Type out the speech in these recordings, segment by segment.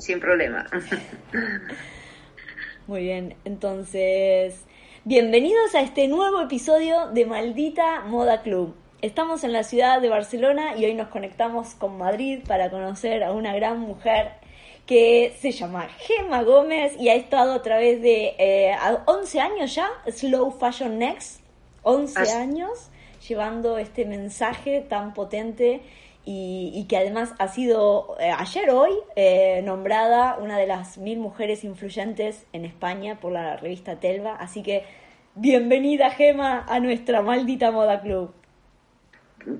Sin problema. Muy bien, entonces, bienvenidos a este nuevo episodio de Maldita Moda Club. Estamos en la ciudad de Barcelona y hoy nos conectamos con Madrid para conocer a una gran mujer que se llama Gemma Gómez y ha estado a través de eh, 11 años ya, Slow Fashion Next, 11 años llevando este mensaje tan potente y, que además ha sido eh, ayer hoy eh, nombrada una de las mil mujeres influyentes en España por la revista Telva. Así que bienvenida Gema a nuestra maldita moda club.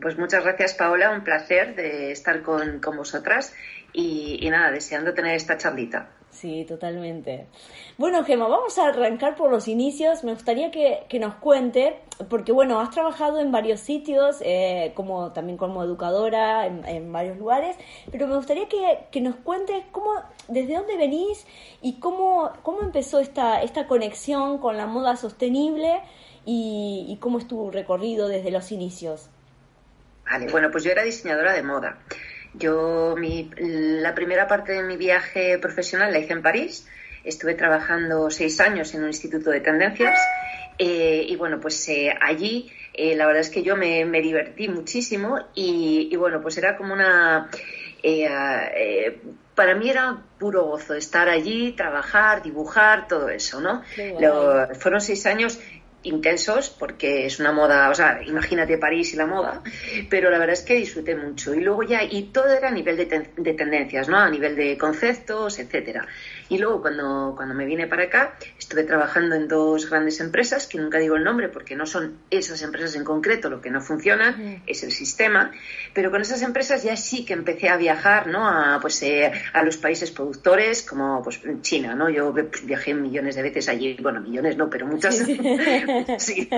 Pues muchas gracias Paola, un placer de estar con, con vosotras y, y nada, deseando tener esta charlita. Sí, totalmente. Bueno, Gemma, vamos a arrancar por los inicios. Me gustaría que, nos cuente, porque bueno, has trabajado en varios sitios, eh, como también como educadora en, varios lugares, pero me gustaría que, nos cuentes cómo, desde dónde venís y cómo, cómo empezó esta, esta conexión con la moda sostenible y, y cómo es tu recorrido desde los inicios. Vale, bueno, pues yo era diseñadora de moda. Yo la primera parte de mi viaje profesional la hice en París. Estuve trabajando seis años en un instituto de tendencias eh, y bueno, pues eh, allí eh, la verdad es que yo me, divertí muchísimo y, bueno, pues era como una... para mí era puro gozo estar allí, trabajar, dibujar, todo eso, ¿no? fueron seis años intensos porque es una moda, o sea, imagínate París y la moda, pero la verdad es que disfruté mucho y luego ya, y todo era a nivel de, de tendencias, ¿no? A nivel de conceptos, etcétera. Y luego cuando, cuando me vine para acá, estuve trabajando en dos grandes empresas, que nunca digo el nombre porque no son esas empresas en concreto, lo que no funciona es el sistema, pero con esas empresas ya sí que empecé a viajar, ¿no? A, pues, eh, a los países productores, como pues China, ¿no? Yo pues, viajé millones de veces allí, bueno, millones no, pero muchas. Sí.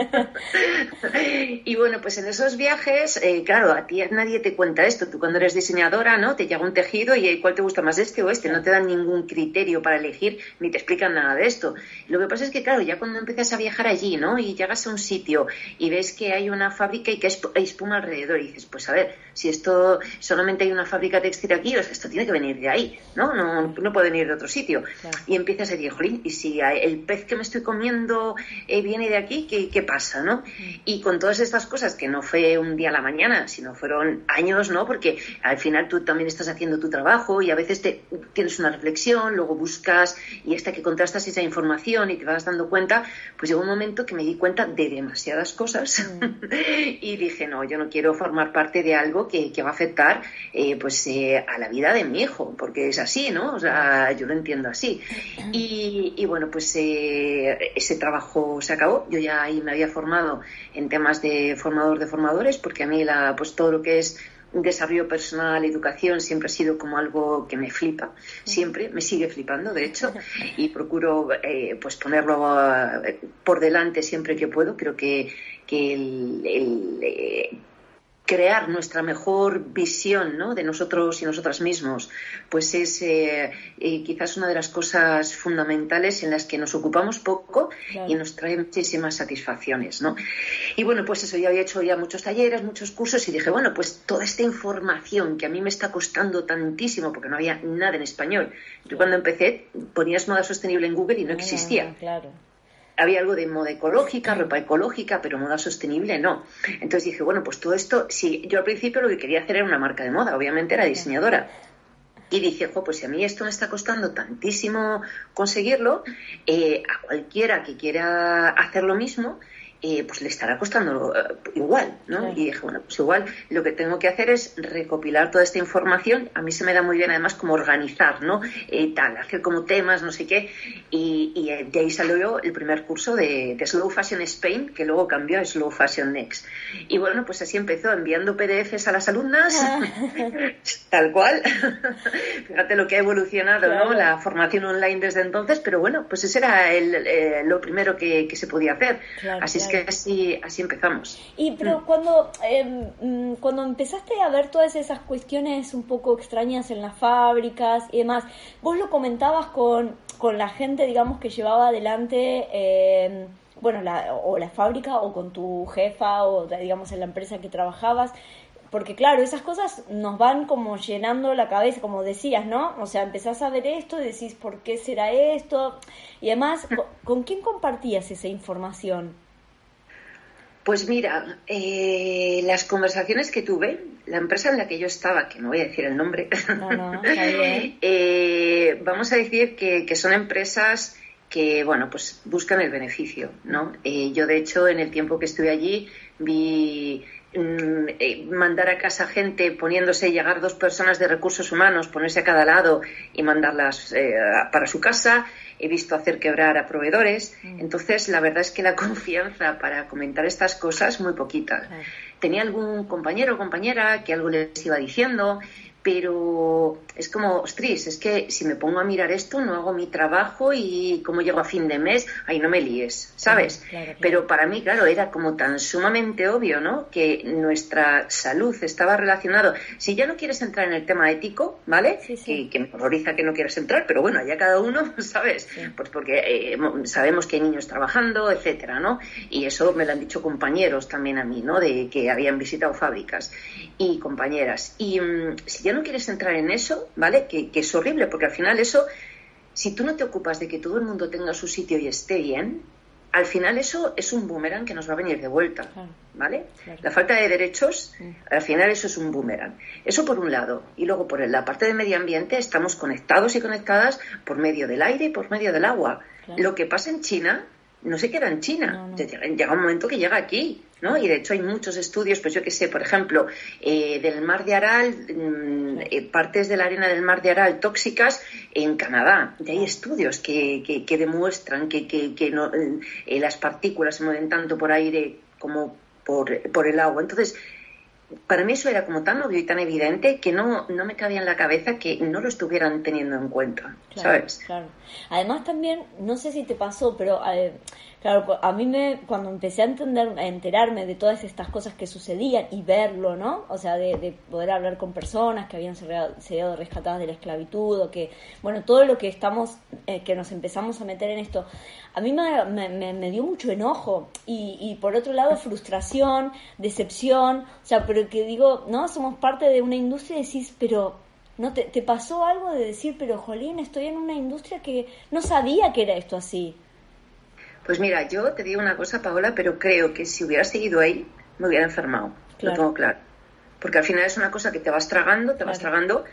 y bueno, pues en esos viajes, eh, claro, a ti nadie te cuenta esto. Tú cuando eres diseñadora, ¿no? Te llega un tejido y ¿cuál te gusta más, este o este? No te dan ningún criterio para elegir ni te explican nada de esto. Lo que pasa es que, claro, ya cuando empiezas a viajar allí, ¿no? Y llegas a un sitio y ves que hay una fábrica y que hay espuma alrededor y dices, pues a ver, si esto solamente hay una fábrica textil aquí, esto tiene que venir de ahí, ¿no? No, no puede venir de otro sitio. Y empiezas a decir, jolín, y si el pez que me estoy comiendo eh, viene de aquí, ¿qué, ¿qué, pasa, no? Y con todas estas cosas, que no fue un día a la mañana, sino fueron años, ¿no? Porque al final tú también estás haciendo tu trabajo y a veces te, tienes una reflexión, luego buscas y hasta que contrastas esa información y te vas dando cuenta, pues llegó un momento que me di cuenta de demasiadas cosas mm. y dije, no, yo no quiero formar parte de algo que, va a afectar eh, pues eh, a la vida de mi hijo, porque es así, ¿no? O sea, yo lo entiendo así. Y, bueno, pues eh, ese trabajo se acabó. Yo ya ahí me había formado en temas de formador de formadores, porque a mí la, pues todo lo que es desarrollo personal, educación, siempre ha sido como algo que me flipa, siempre, me sigue flipando, de hecho, y procuro eh, pues ponerlo por delante siempre que puedo. Creo que, que el, eh, crear nuestra mejor visión ¿no? de nosotros y nosotras mismos, pues es eh, eh, quizás una de las cosas fundamentales en las que nos ocupamos poco y nos trae muchísimas satisfacciones. ¿no? Y bueno, pues eso, yo había hecho ya muchos talleres, muchos cursos y dije, bueno, pues toda esta información que a mí me está costando tantísimo porque no había nada en español. Yo cuando empecé ponías moda sostenible en Google y no existía. Claro había algo de moda ecológica, ropa ecológica, pero moda sostenible no. Entonces dije, bueno, pues todo esto, sí, yo al principio lo que quería hacer era una marca de moda, obviamente era diseñadora. Y dije, pues si a mí esto me está costando tantísimo conseguirlo, eh, a cualquiera que quiera hacer lo mismo, eh, pues le estará costando eh, igual, ¿no? Y dije, bueno, pues igual lo que tengo que hacer es recopilar toda esta información. A mí se me da muy bien además como organizar, ¿no? Eh, tal, hacer como temas, no sé qué. Y, de ahí salió el primer curso de, Slow Fashion Spain, que luego cambió a Slow Fashion Next. Y bueno, pues así empezó enviando PDFs a las alumnas, tal cual. Fíjate lo que ha evolucionado, ¿no? La formación online desde entonces, pero bueno, pues ese era lo primero que, se podía hacer. Así es que así, así empezamos. Y pero mm. cuando, em, mm, cuando empezaste a ver todas esas cuestiones un poco extrañas en las fábricas y demás, vos lo comentabas con, con la gente, digamos, que llevaba adelante... Em, bueno, la, o la fábrica o con tu jefa o digamos en la empresa que trabajabas, porque claro, esas cosas nos van como llenando la cabeza, como decías, ¿no? O sea, empezás a ver esto y decís, ¿por qué será esto? Y además, ¿con quién compartías esa información? Pues mira, eh, las conversaciones que tuve, la empresa en la que yo estaba, que no voy a decir el nombre, eh, vamos a decir que, son empresas que, bueno, pues buscan el beneficio, ¿no? Eh, yo, de hecho, en el tiempo que estuve allí, vi mandar a casa gente poniéndose, llegar dos personas de recursos humanos, ponerse a cada lado y mandarlas para su casa he visto hacer quebrar a proveedores. Mm. Entonces, la verdad es que la confianza para comentar estas cosas muy poquita. Tenía algún compañero o compañera que algo les iba diciendo, pero es como, ostras, es que si me pongo a mirar esto, no hago mi trabajo y cómo llego a fin de mes, ahí no me líes, ¿sabes? Pero para mí, claro, era como tan sumamente obvio, ¿no? Que nuestra salud estaba relacionado. Si ya no quieres entrar en el tema ético, ¿vale? Que, me horroriza que no quieras entrar, pero bueno, allá cada uno, ¿sabes? Pues porque eh, sabemos que hay niños trabajando, etcétera, ¿no? Y eso me lo han dicho compañeros también a mí, ¿no? De que habían visitado fábricas y compañeras. Y mm, si ya no quieres entrar en eso, ¿vale? Que, es horrible, porque al final eso, si tú no te ocupas de que todo el mundo tenga su sitio y esté bien, al final eso es un boomerang que nos va a venir de vuelta, ¿vale? La falta de derechos, al final eso es un boomerang. Eso por un lado. Y luego por la parte de medio ambiente estamos conectados y conectadas por medio del aire y por medio del agua. Lo que pasa en China no se queda en China. Llega un momento que llega aquí, ¿no? Y de hecho hay muchos estudios, pues yo que sé, por ejemplo, eh, del mar de Aral, mm, eh, partes de la arena del mar de Aral tóxicas en Canadá. Y hay estudios que, que, demuestran que, que no, eh, las partículas se mueven tanto por aire como por, por el agua. Entonces, para mí eso era como tan obvio y tan evidente que no, no me cabía en la cabeza que no lo estuvieran teniendo en cuenta, ¿sabes? Claro. Además también, no sé si te pasó, pero eh, Claro, a mí me, cuando empecé a entender, a enterarme de todas estas cosas que sucedían y verlo, ¿no? O sea, de, poder hablar con personas que habían sido rescatadas de la esclavitud o que, bueno, todo lo que estamos, eh, que nos empezamos a meter en esto, a mí me, me, dio mucho enojo y, y por otro lado frustración, decepción, o sea, pero que digo, ¿no? Somos parte de una industria y decís, pero ¿no te, te pasó algo de decir, pero Jolín, estoy en una industria que no sabía que era esto así? Pues mira, yo te digo una cosa, Paola, pero creo que si hubiera seguido ahí, me hubiera enfermado. Lo tengo claro. Porque al final es una cosa que te vas tragando, te vas tragando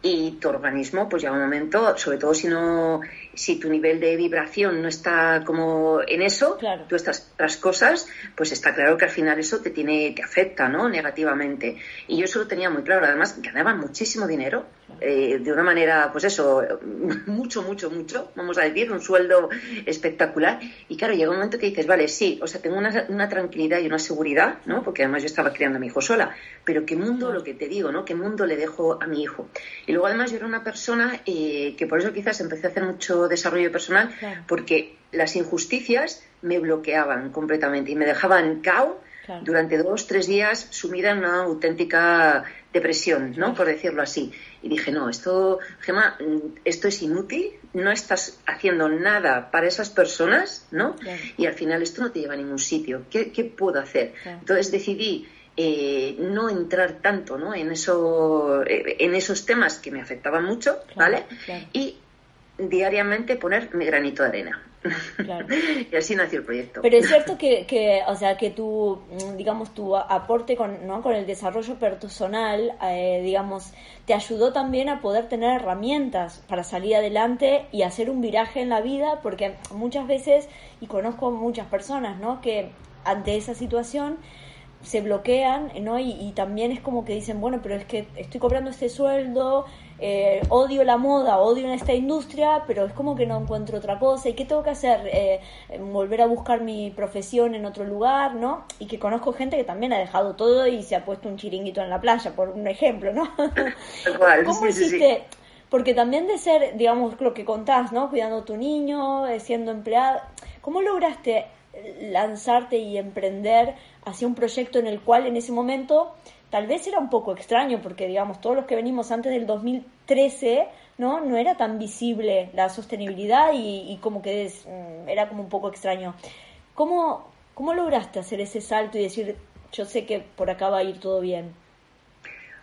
y tu organismo pues llega un momento sobre todo si no si tu nivel de vibración no está como en eso tú estás otras cosas pues está claro que al final eso te tiene te afecta no negativamente. Y yo eso lo tenía muy claro. Además ganaba muchísimo dinero eh, de una manera, pues eso, mucho, mucho, mucho, vamos a decir, un sueldo espectacular. Y claro, llega un momento que dices, vale, sí, o sea, tengo una, tranquilidad y una seguridad, ¿no? Porque además yo estaba criando a mi hijo sola, pero qué mundo, lo que te digo, ¿no? ¿Qué mundo le dejo a mi hijo? Y luego además yo era una persona eh, que por eso quizás empecé a hacer mucho desarrollo personal, porque las injusticias me bloqueaban completamente y me dejaban cao durante dos, tres días sumida en una auténtica depresión, ¿no? Por decirlo así. Y dije, no, esto, Gemma, esto es inútil, no estás haciendo nada para esas personas, ¿no? Y al final esto no te lleva a ningún sitio. ¿Qué, puedo hacer? Entonces decidí eh, no entrar tanto ¿no? En, eso, eh, en esos temas que me afectaban mucho, ¿vale? Y diariamente poner mi granito de arena. y así nació el proyecto. Pero es cierto que, que, o sea, que tu, digamos, tu aporte con, ¿no? con el desarrollo personal, eh, digamos, te ayudó también a poder tener herramientas para salir adelante y hacer un viraje en la vida, porque muchas veces, y conozco muchas personas, ¿no? Que ante esa situación se bloquean, ¿no? Y, también es como que dicen, bueno, pero es que estoy cobrando este sueldo, eh, odio la moda, odio esta industria, pero es como que no encuentro otra cosa. ¿Y qué tengo que hacer? Eh, volver a buscar mi profesión en otro lugar, ¿no? Y que conozco gente que también ha dejado todo y se ha puesto un chiringuito en la playa, por un ejemplo, ¿no? ¿Cómo hiciste? Porque también de ser, digamos, lo que contás, ¿no? Cuidando a tu niño, eh, siendo empleada, ¿cómo lograste lanzarte y emprender hacia un proyecto en el cual en ese momento tal vez era un poco extraño, porque digamos, todos los que venimos antes del 2013, ¿no? No era tan visible la sostenibilidad y, como que mm, era como un poco extraño. ¿Cómo, ¿Cómo lograste hacer ese salto y decir, yo sé que por acá va a ir todo bien?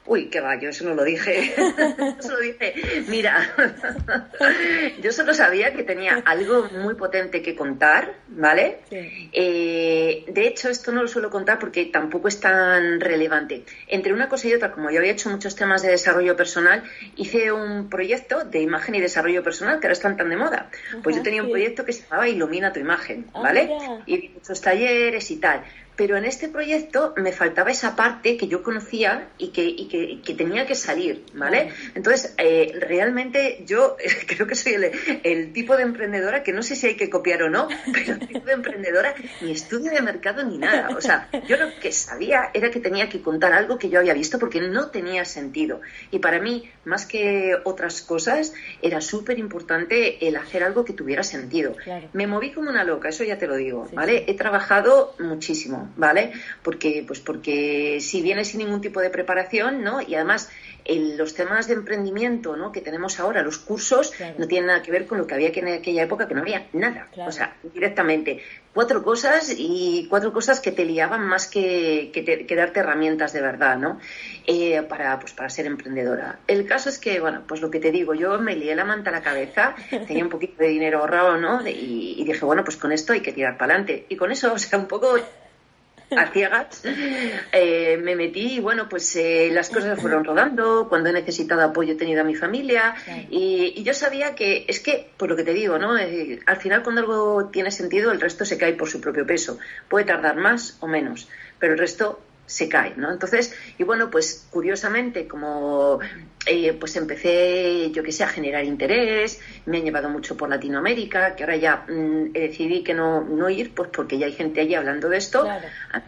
Uy, qué va, yo eso no lo dije. solo dije, mira, yo solo sabía que tenía algo muy potente que contar, ¿vale? Eh, de hecho, esto no lo suelo contar porque tampoco es tan relevante. Entre una cosa y otra, como yo había hecho muchos temas de desarrollo personal, hice un proyecto de imagen y desarrollo personal que ahora están tan de moda. Pues yo tenía un proyecto que se llamaba Ilumina tu imagen, ah, ¿vale? y muchos talleres y tal pero en este proyecto me faltaba esa parte que yo conocía y que, y que, que tenía que salir, ¿vale? Entonces, eh, realmente yo creo que soy el, el, tipo de emprendedora que no sé si hay que copiar o no, pero el tipo de emprendedora ni estudio de mercado ni nada. O sea, yo lo que sabía era que tenía que contar algo que yo había visto porque no tenía sentido. Y para mí, más que otras cosas, era súper importante el hacer algo que tuviera sentido. Me moví como una loca, eso ya te lo digo, ¿vale? He trabajado muchísimo ¿vale? Porque, pues porque si vienes sin ningún tipo de preparación, ¿no? Y además los temas de emprendimiento ¿no? que tenemos ahora, los cursos, no tienen nada que ver con lo que había que en aquella época, que no había nada. O sea, directamente, cuatro cosas y cuatro cosas que te liaban más que, que, darte herramientas de verdad, ¿no? Eh, para, pues, para ser emprendedora. El caso es que, bueno, pues lo que te digo, yo me lié la manta a la cabeza, tenía un poquito de dinero ahorrado, ¿no? Y, y dije, bueno, pues con esto hay que tirar para adelante. Y con eso, o sea, un poco a ciegas, eh, me metí y bueno, pues eh, las cosas fueron rodando, cuando he necesitado apoyo he tenido a mi familia y, yo sabía que, es que, por lo que te digo, ¿no? Eh, al final cuando algo tiene sentido el resto se cae por su propio peso, puede tardar más o menos, pero el resto se cae, ¿no? Entonces, y bueno, pues curiosamente, como eh, pues empecé, yo que sé, a generar interés, me han llevado mucho por Latinoamérica, que ahora ya mm, decidí que no, no ir, pues porque ya hay gente allí hablando de esto,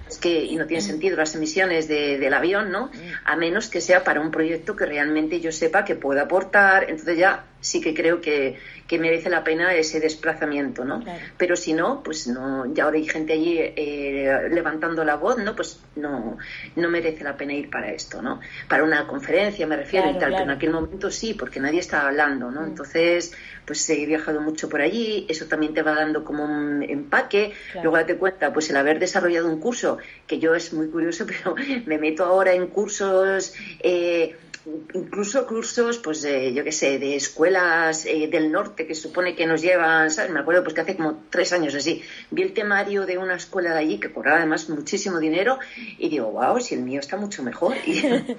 es que, y no tiene sentido las emisiones del avión, ¿no? Mm. A menos que sea para un proyecto que realmente yo sepa que pueda aportar, entonces ya sí que creo que, que merece la pena ese desplazamiento, ¿no? Pero si no, pues no, ya ahora hay gente allí eh, levantando la voz, ¿no? Pues no, no merece la pena ir para esto, ¿no? Para una conferencia me refiero y tal en aquel momento sí, porque nadie estaba hablando, ¿no? Mm. Entonces, pues he viajado mucho por allí, eso también te va dando como un empaque. Luego date cuenta, pues el haber desarrollado un curso, que yo es muy curioso, pero me meto ahora en cursos. Eh, incluso cursos, pues yo qué sé, de escuelas eh, del norte que supone que nos llevan, ¿sabes? Me acuerdo pues que hace como tres años así, vi el temario de una escuela de allí que cobraba además muchísimo dinero y digo, wow, si el mío está mucho mejor.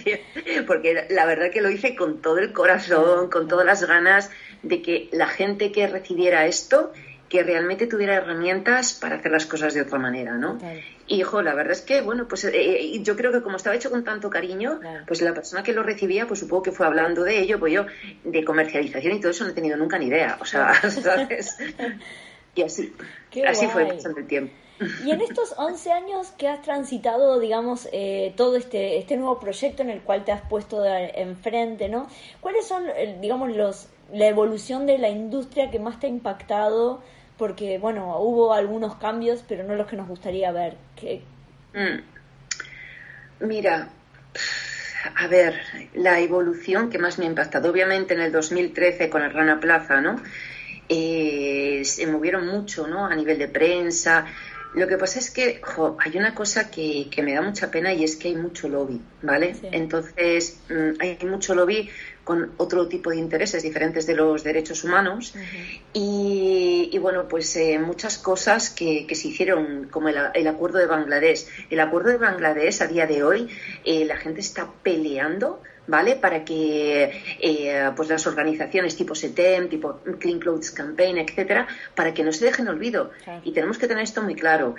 porque la verdad que lo hice con todo el corazón, con todas las ganas de que la gente que recibiera esto que realmente tuviera herramientas para hacer las cosas de otra manera, ¿no? Y, hijo, la verdad es que, bueno, pues eh, eh, yo creo que como estaba hecho con tanto cariño, pues la persona que lo recibía, pues supongo que fue hablando de ello, pues yo, de comercialización y todo eso no he tenido nunca ni idea, o sea, ¿sabes? Y así, así fue pasando el tiempo. Y en estos 11 años que has transitado, digamos, eh, todo este, este nuevo proyecto en el cual te has puesto enfrente, ¿no? ¿Cuáles son, digamos, los la evolución de la industria que más te ha impactado? Porque, bueno, hubo algunos cambios, pero no los que nos gustaría ver. Mm. Mira, a ver, la evolución que más me ha impactado, obviamente en el 2013 con el Rana Plaza, ¿no? Eh, se movieron mucho, ¿no? A nivel de prensa. Lo que pasa es que hay una cosa que, que, me da mucha pena y es que hay mucho lobby, ¿vale? Entonces, mm, hay mucho lobby con otro tipo de intereses diferentes de los derechos humanos y, bueno, pues eh, muchas cosas que, se hicieron, como el, acuerdo de Bangladesh. El acuerdo de Bangladesh a día de hoy, eh, la gente está peleando ¿vale? Para que eh, pues las organizaciones tipo SETEM, tipo Clean Clothes Campaign, etcétera, para que no se dejen olvido. Y tenemos que tener esto muy claro.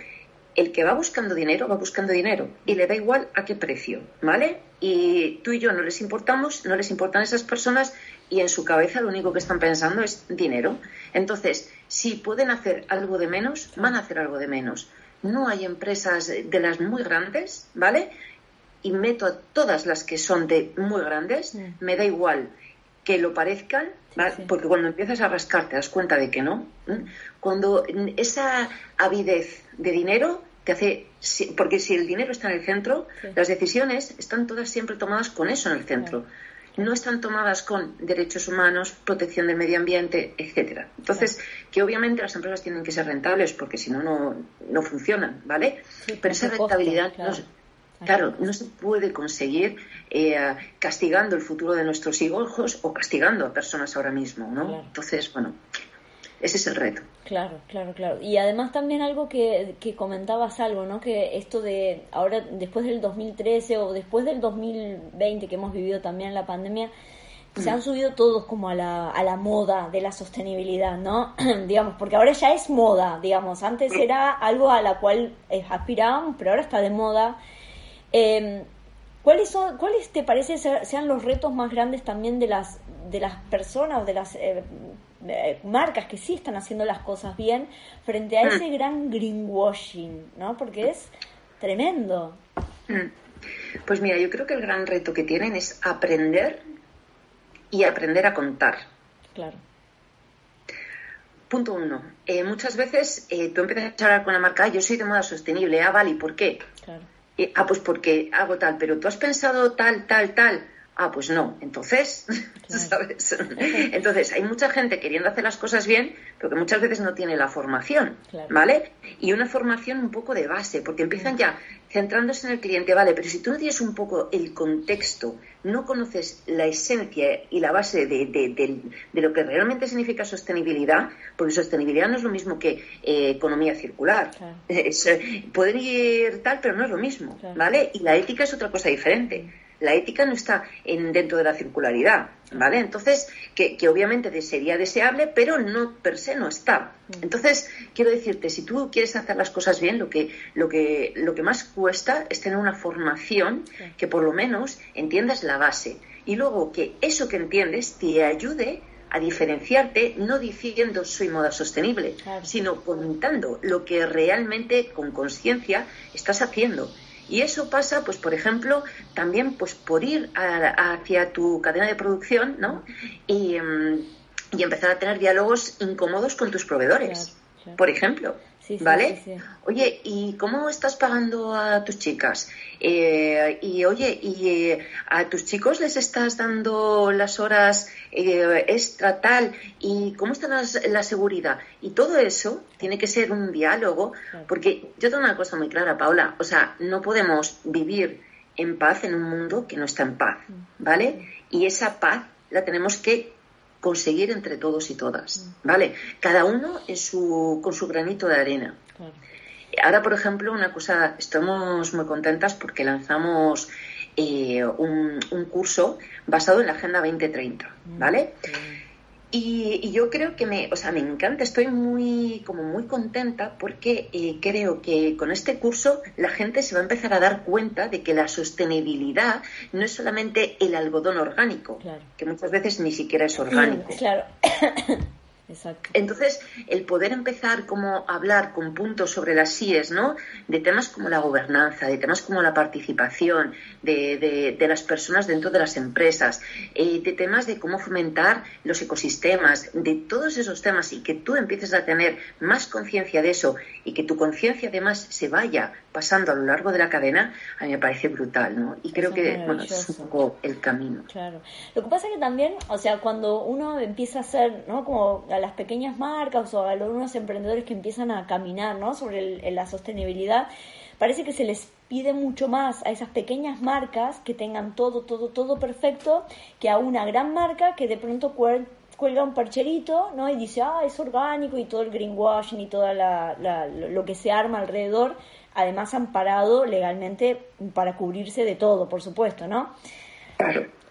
El que va buscando dinero, va buscando dinero y le da igual a qué precio, ¿vale? Y tú y yo no les importamos, no les importan esas personas y en su cabeza lo único que están pensando es dinero. Entonces, si pueden hacer algo de menos, van a hacer algo de menos. No hay empresas de las muy grandes, ¿vale? Y meto a todas las que son de muy grandes, me da igual que lo parezcan, porque cuando empiezas a rascar te das cuenta de que no. Cuando esa avidez de dinero te hace, porque si el dinero está en el centro, las decisiones están todas siempre tomadas con eso en el centro. No están tomadas con derechos humanos, protección del medio ambiente, etcétera. Entonces, que obviamente las empresas tienen que ser rentables porque si no, no funcionan, ¿vale? Pero esa rentabilidad no, Claro, no se puede conseguir eh, castigando el futuro de nuestros hijos o castigando a personas ahora mismo, ¿no? Entonces, bueno, ese es el reto. Claro, claro, claro. Y además también algo que, que comentabas algo, ¿no? Que esto de ahora, después del 2013 o después del 2020 que hemos vivido también la pandemia, se han mm. subido todos como a la, a la moda de la sostenibilidad, ¿no? digamos, porque ahora ya es moda, digamos, antes era algo a la cual aspirábamos, pero ahora está de moda. Eh, ¿Cuáles son, cuáles te parece sean los retos más grandes también de las de las personas o de las eh, eh, marcas que sí están haciendo las cosas bien frente a mm. ese gran greenwashing, ¿no? Porque es tremendo. Mm. Pues mira, yo creo que el gran reto que tienen es aprender y aprender a contar. Claro. Punto uno. Eh, muchas veces tú empiezas a hablar con la marca, yo soy de moda sostenible, ah, vale, ¿y por qué? Claro ah, pues porque hago tal, pero tú has pensado tal, tal, tal. Ah, pues no. Entonces, ¿sabes? Entonces, hay mucha gente queriendo hacer las cosas bien, pero que muchas veces no tiene la formación, ¿vale? Y una formación un poco de base, porque empiezan ya centrándose en el cliente, vale, pero si tú no tienes un poco el contexto, no conoces la esencia y la base de, lo que realmente significa sostenibilidad, porque sostenibilidad no es lo mismo que eh, economía circular. Es, eh, pueden ir tal, pero no es lo mismo, ¿vale? Y la ética es otra cosa diferente la ética no está en, dentro de la circularidad, ¿vale? Entonces, que, obviamente sería deseable, pero no per se no está. Mm. Entonces, quiero decirte, si tú quieres hacer las cosas bien, lo que, lo que, lo que más cuesta es tener una formación que por lo menos entiendas la base. Y luego que eso que entiendes te ayude a diferenciarte no diciendo soy moda sostenible, sino comentando lo que realmente con conciencia estás haciendo y eso pasa, pues, por ejemplo, también pues por ir hacia tu cadena de producción, ¿no? Y, em, y, empezar a tener diálogos incómodos con tus proveedores, por ejemplo. ¿Vale? oye, ¿y cómo estás pagando a tus chicas? Eh, y oye, ¿y eh, a tus chicos les estás dando las horas eh, extra tal? ¿Y cómo está la, seguridad? Y todo eso tiene que ser un diálogo, porque yo tengo una cosa muy clara, Paula, o sea, no podemos vivir en paz en un mundo que no está en paz, mm. ¿vale? Y esa paz la tenemos que conseguir entre todos y todas, mm. ¿vale? Cada uno en su, con su granito de arena. Ahora, por ejemplo, una cosa, estamos muy contentas porque lanzamos eh, un, un, curso basado en la Agenda 2030, mm. ¿vale? Y, yo creo que me, o sea, me encanta, estoy muy, como muy contenta porque eh, creo que con este curso la gente se va a empezar a dar cuenta de que la sostenibilidad no es solamente el algodón orgánico, que muchas veces ni siquiera es orgánico. Claro. Entonces, el poder empezar como a hablar con puntos sobre las SIES, ¿no? De temas como la gobernanza, de temas como la participación de, de, las personas dentro de las empresas, eh, de temas de cómo fomentar los ecosistemas, de todos esos temas y que tú empieces a tener más conciencia de eso y que tu conciencia además se vaya pasando a lo largo de la cadena, a mí me parece brutal, ¿no? Y creo que, bueno, es un poco el camino. Claro. Lo que pasa es que también, o sea, cuando uno empieza a hacer, ¿no? Como a las pequeñas marcas o a algunos emprendedores que empiezan a caminar, ¿no? Sobre la sostenibilidad, parece que se les pide mucho más a esas pequeñas marcas que tengan todo, todo, todo perfecto, que a una gran marca que de pronto cuelga un parcherito, ¿no? Y dice, ah, es orgánico y todo el greenwashing y todo lo que se arma alrededor además amparado legalmente para cubrirse de todo, por supuesto, ¿no?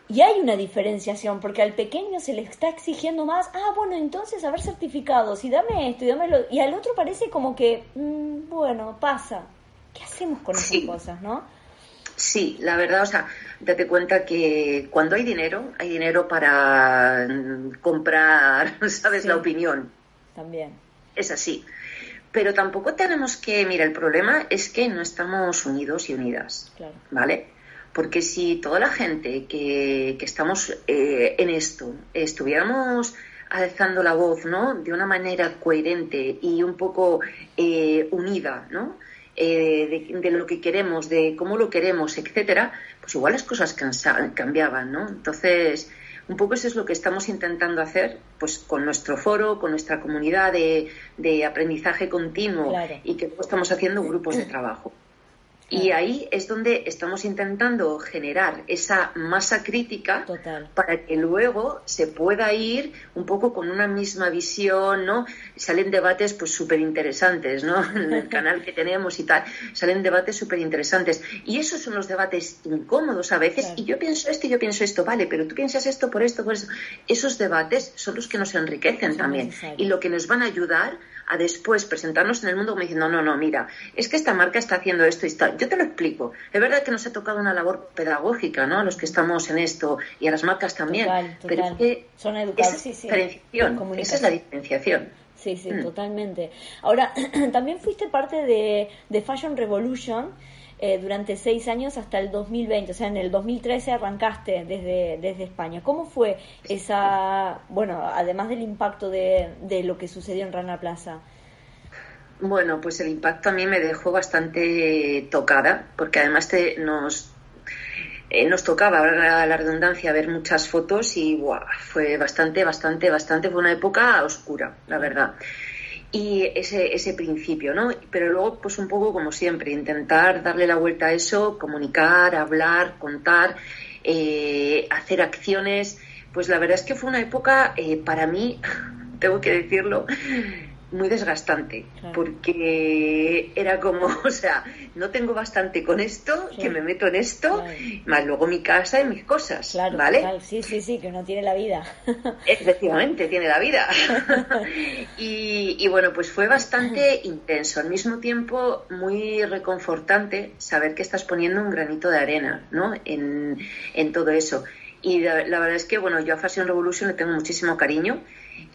Y hay una diferenciación, porque al pequeño se le está exigiendo más, ah, bueno, entonces a ver certificados, y dame esto, y dámelo, y al otro parece como que, mm, bueno, pasa, ¿Qué hacemos con esas cosas, no? Sí, la verdad, o sea, date cuenta que cuando hay dinero, hay dinero para mm, comprar, ¿sabes? La opinión. También. Es así. Pero tampoco tenemos que, mira, el problema es que no estamos unidos y unidas, claro. ¿vale? Porque si toda la gente que, que estamos eh, en esto estuviéramos alzando la voz, ¿no? De una manera coherente y un poco eh, unida, ¿no? Eh, de, lo que queremos, de cómo lo queremos, etcétera, pues igual las cosas cambiaban, ¿no? Entonces, un poco eso es lo que estamos intentando hacer, pues con nuestro foro, con nuestra comunidad de, de aprendizaje continuo y que estamos haciendo grupos de trabajo. Y ahí es donde estamos intentando generar esa masa crítica para que luego se pueda ir un poco con una misma visión, ¿no? Salen debates pues súper interesantes, ¿no? En el canal que tenemos y tal, salen debates súper interesantes. Y esos son los debates incómodos a veces. Y yo pienso esto y yo pienso esto, vale, pero tú piensas esto por esto, por eso. Esos debates son los que nos enriquecen también y lo que nos van a ayudar a después presentarnos en el mundo como diciendo, no, no, mira, es que esta marca está haciendo esto y está. Yo te lo explico. Es verdad que nos ha tocado una labor pedagógica, ¿no? A los que estamos en esto y a las marcas también. Pero es que Son esa, sí, sí. diferenciación, esa es la diferenciación. Sí, sí, mm. totalmente. Ahora, también fuiste parte de, de Fashion Revolution eh, durante seis años hasta el 2020, o sea, en el 2013 arrancaste desde, desde España. ¿Cómo fue esa, bueno, además del impacto de, de lo que sucedió en Rana Plaza? Bueno, pues el impacto a mí me dejó bastante tocada, porque además te, nos, eh, nos tocaba, ahora la redundancia, ver muchas fotos y fue bastante, bastante, bastante, fue una época oscura, la verdad y ese, ese principio, ¿no? Pero luego, pues un poco como siempre, intentar darle la vuelta a eso, comunicar, hablar, contar, eh, hacer acciones. Pues la verdad es que fue una época, eh, para mí, tengo que decirlo, muy desgastante, porque era como, o sea, no tengo bastante con esto, que me meto en esto, más luego mi casa y mis cosas, ¿vale? Sí, sí, sí, que uno tiene la vida. Efectivamente, tiene la vida. y, y, bueno, pues fue bastante intenso, al mismo tiempo muy reconfortante saber que estás poniendo un granito de arena, ¿no? En, en todo eso. Y la, la verdad es que, bueno, yo a Fashion Revolution le tengo muchísimo cariño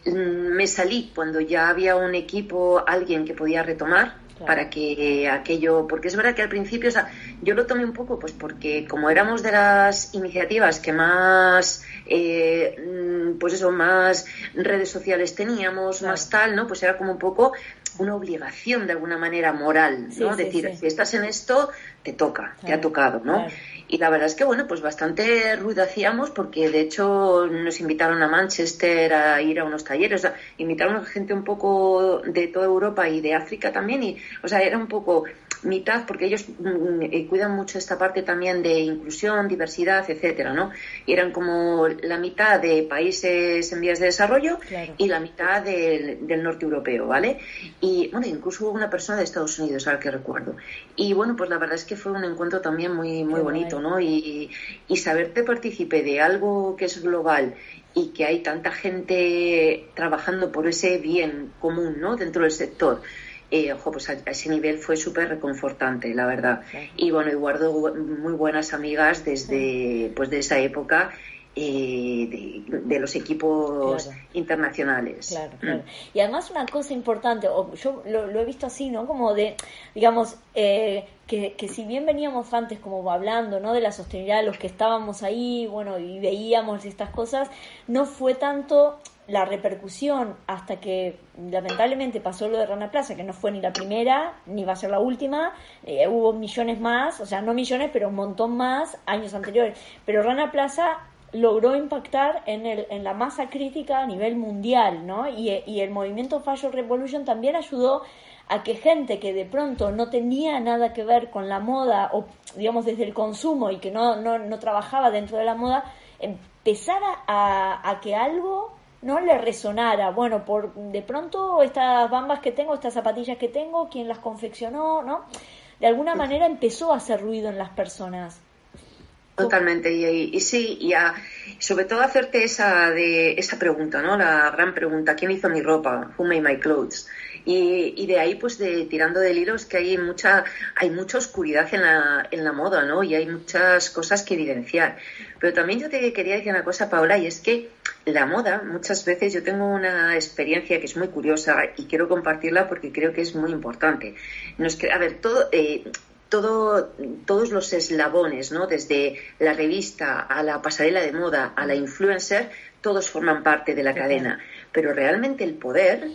Mm, me salí cuando ya había un equipo, alguien que podía retomar para que aquello, porque es verdad que al principio, o sea, yo lo tomé un poco, pues porque como éramos de las iniciativas que más, eh, mm, pues eso, más redes sociales teníamos, más tal, ¿no? Pues era como un poco una obligación de alguna manera moral, ¿no? Decir, si estás en esto, te toca, te ha tocado, ¿no? Y la verdad es que, bueno, pues bastante ruido hacíamos porque de hecho nos invitaron a Manchester a ir a unos talleres, o sea, invitaron a gente un poco de toda Europa y de África también y, o sea, era un poco mitad, porque ellos mm, eh, cuidan mucho esta parte también de inclusión, diversidad, etcétera, ¿no? Y eran como la mitad de países en vías de desarrollo y la mitad del, norte europeo, ¿vale? Y bueno, incluso hubo una persona de Estados Unidos, ahora que recuerdo. Y bueno, pues la verdad es que fue un encuentro también muy, muy bonito, ¿no? Y, y saberte partícipe de algo que es global y que hay tanta gente trabajando por ese bien común, ¿no? Dentro del sector eh, ojo, pues a, ese nivel fue súper reconfortante, la verdad. Y bueno, y guardo muy buenas amigas desde, pues de esa época eh, de, los equipos internacionales. Claro, mm. claro. Y además una cosa importante, yo lo, he visto así, ¿no? Como de, digamos, eh, que, que, si bien veníamos antes como hablando, ¿no? De la sostenibilidad, los que estábamos ahí, bueno, y veíamos estas cosas, no fue tanto la repercusión hasta que lamentablemente pasó lo de Rana Plaza, que no fue ni la primera, ni va a ser la última, eh, hubo millones más, o sea, no millones, pero un montón más años anteriores. Pero Rana Plaza logró impactar en, el, en la masa crítica a nivel mundial, ¿no? Y, y el movimiento Fashion Revolution también ayudó a que gente que de pronto no tenía nada que ver con la moda, o digamos desde el consumo y que no, no, no trabajaba dentro de la moda, empezara a, a que algo no le resonara, bueno, por de pronto estas bambas que tengo, estas zapatillas que tengo, quién las confeccionó, ¿no? De alguna manera empezó a hacer ruido en las personas. Totalmente, y, sí, y sobre todo hacerte esa, de, esa pregunta, ¿no? La gran pregunta, ¿quién hizo mi ropa? Who made my clothes? Y, y de ahí, pues, de, tirando del hilo, es que hay mucha, hay mucha oscuridad en la, en la moda, ¿no? Y hay muchas cosas que evidenciar. Pero también yo te quería decir una cosa, Paola, y es que la moda, muchas veces yo tengo una experiencia que es muy curiosa y quiero compartirla porque creo que es muy importante. Nos, a ver, todo, eh, todo, todos los eslabones, ¿no? Desde la revista a la pasarela de moda a la influencer, todos forman parte de la cadena. Pero realmente el poder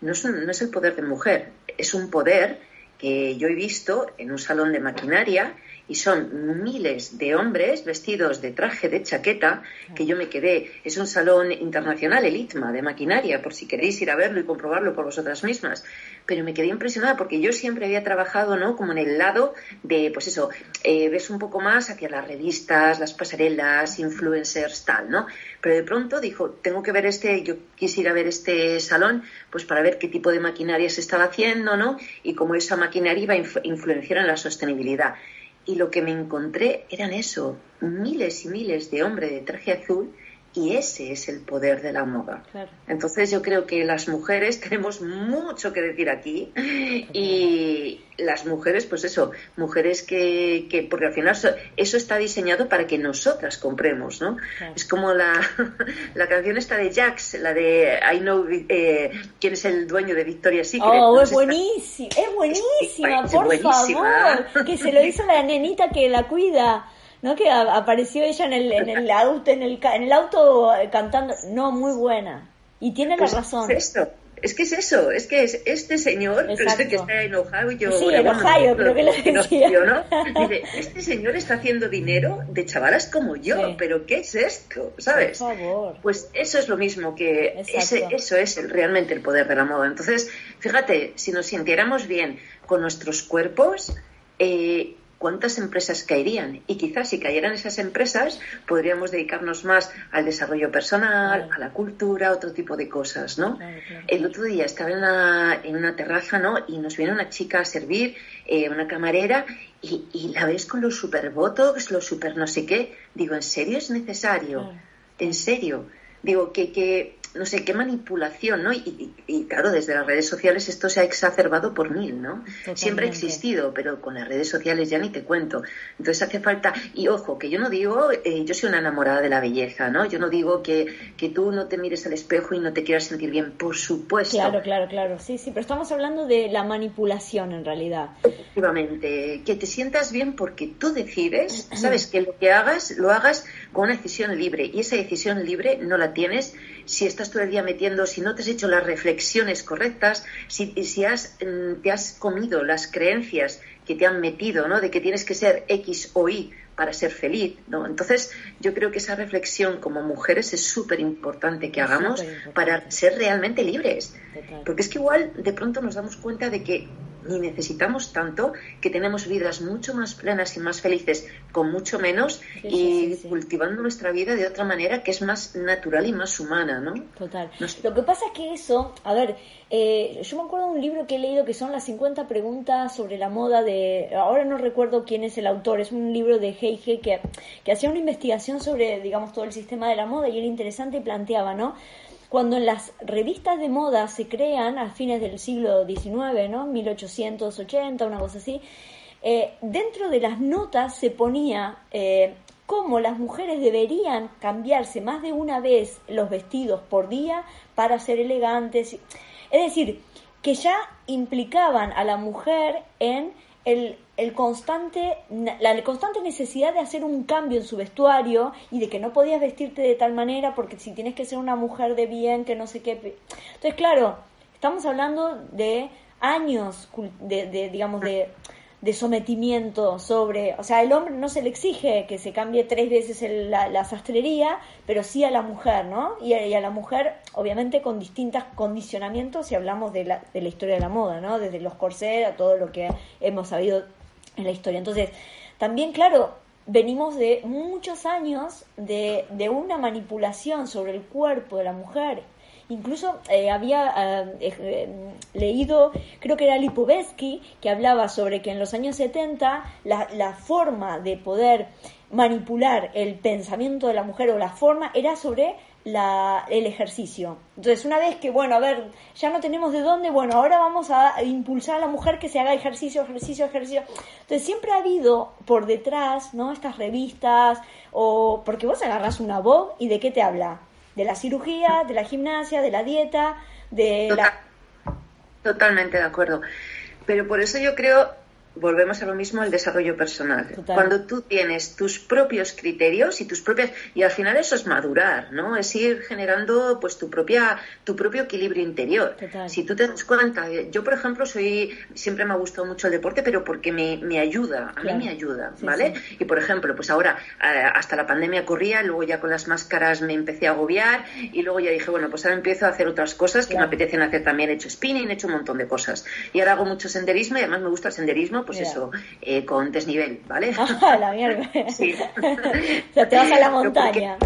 no es, no es el poder de mujer, es un poder que yo he visto en un salón de maquinaria y son miles de hombres vestidos de traje de chaqueta que yo me quedé. Es un salón internacional, el ITMA, de maquinaria, por si queréis ir a verlo y comprobarlo por vosotras mismas. Pero me quedé impresionada porque yo siempre había trabajado, ¿no? Como en el lado de, pues eso, eh, ves un poco más hacia las revistas, las pasarelas, influencers, tal, ¿no? Pero de pronto dijo, tengo que ver este, yo quise ir a ver este salón, pues para ver qué tipo de maquinaria se estaba haciendo, ¿no? Y cómo esa maquinaria iba a influenciar en la sostenibilidad y lo que me encontré eran eso, miles y miles de hombres de traje azul y ese es el poder de la moda. Entonces yo creo que las mujeres tenemos mucho que decir aquí y las mujeres, pues eso, mujeres que, que porque al final eso está diseñado para que nosotras compremos, ¿no? Es como la, la canción esta de Jax, la de I know eh, quién es el dueño de Victoria's Secret. Oh, es buenísima, es buenísima, por favor, que se lo hizo la nenita que la cuida. ¿No? Que apareció ella en el, en el auto, en el, en el auto eh, cantando. No, muy buena. Y tiene la pues razón. Es que es eso, es que es este señor, este que está en Ohio, yo, sí, en Ohio, creo que lo decía. ¿no? Dice, este señor está haciendo dinero de chavalas como yo, pero ¿qué es esto? ¿Sabes? Por favor. Pues eso es lo mismo que ese, eso es realmente el poder de la moda. Entonces, fíjate, si nos sintiéramos bien con nuestros cuerpos, eh, cuántas empresas caerían. Y quizás si cayeran esas empresas, podríamos dedicarnos más al desarrollo personal, a la cultura, otro tipo de cosas, ¿no? El otro día estaba en una, en una terraza, ¿no? Y nos viene una chica a servir, eh, una camarera, y, y, la ves con los super botox, los super no sé qué. Digo, ¿en serio es necesario? ¿En serio? Digo, que, que no sé, qué manipulación, ¿no? Y, claro, desde las redes sociales esto se ha exacerbado por mil, ¿no? Siempre ha existido, pero con las redes sociales ya ni te cuento. Entonces hace falta, y ojo, que yo no digo, eh, yo soy una enamorada de la belleza, ¿no? Yo no digo que, que tú no te mires al espejo y no te quieras sentir bien, por supuesto. Claro, claro, claro, sí, sí, pero estamos hablando de la manipulación en realidad. Efectivamente, que te sientas bien porque tú decides, sabes, que lo que hagas, lo hagas con una decisión libre, y esa decisión libre no la tienes si estás todo el día metiendo, si no te has hecho las reflexiones correctas, si, si has, mm, te has comido las creencias que te han metido, ¿no? De que tienes que ser X o Y para ser feliz, ¿no? Entonces, yo creo que esa reflexión como mujeres es súper importante que hagamos para ser realmente libres. Porque es que igual de pronto nos damos cuenta de que ni necesitamos tanto, que tenemos vidas mucho más plenas y más felices con mucho menos y cultivando nuestra vida de otra manera que es más natural y más humana, ¿no? Total. Lo que pasa es que eso, a ver, eh, yo me acuerdo de un libro que he leído que son las 50 preguntas sobre la moda de, ahora no recuerdo quién es el autor, es un libro de Heige que, que hacía una investigación sobre, digamos, todo el sistema de la moda y era interesante y planteaba, ¿no? Cuando en las revistas de moda se crean a fines del siglo XIX, ¿no? 1880, una cosa así, eh, dentro de las notas se ponía eh, cómo las mujeres deberían cambiarse más de una vez los vestidos por día para ser elegantes. Es decir, que ya implicaban a la mujer en el, el constante, la constante necesidad de hacer un cambio en su vestuario y de que no podías vestirte de tal manera porque si tienes que ser una mujer de bien, que no sé qué. Entonces, claro, estamos hablando de años de, de digamos, de de sometimiento sobre, o sea, el hombre no se le exige que se cambie tres veces la, sastrería, pero sí a la mujer, ¿no? Y a, la mujer, obviamente, con distintos condicionamientos si hablamos de la, de la historia de la moda, ¿no? Desde los corsés a todo lo que hemos sabido en la historia. Entonces, también, claro, venimos de muchos años de, de una manipulación sobre el cuerpo de la mujer Incluso eh, había eh, eh, leído, creo que era Lipovetsky, que hablaba sobre que en los años 70 la, la forma de poder manipular el pensamiento de la mujer o la forma era sobre la, el ejercicio. Entonces, una vez que, bueno, a ver, ya no tenemos de dónde, bueno, ahora vamos a impulsar a la mujer que se haga ejercicio, ejercicio, ejercicio. Entonces, siempre ha habido por detrás, ¿no? Estas revistas, o porque vos agarras una voz y de qué te habla? De la cirugía, de la gimnasia, de la dieta, de la... Totalmente de acuerdo. Pero por eso yo creo volvemos a lo mismo el desarrollo personal. Cuando tú tienes tus propios criterios y tus propias y al final eso es madurar, ¿no? Es ir generando pues tu propia tu propio equilibrio interior. Si tú te das cuenta, yo por ejemplo soy siempre me ha gustado mucho el deporte, pero porque me, me ayuda, a mí me ayuda, ¿vale? Y por ejemplo, pues ahora hasta la pandemia corría, luego ya con las máscaras me empecé a agobiar y luego ya dije, bueno, pues ahora empiezo a hacer otras cosas que me apetecen hacer también, he hecho spinning, he hecho un montón de cosas. Y ahora hago mucho senderismo y además me gusta el senderismo pues eso, eh, con desnivel, ¿vale? Ah, la mierda. Sí. o sea, te vas a la montaña.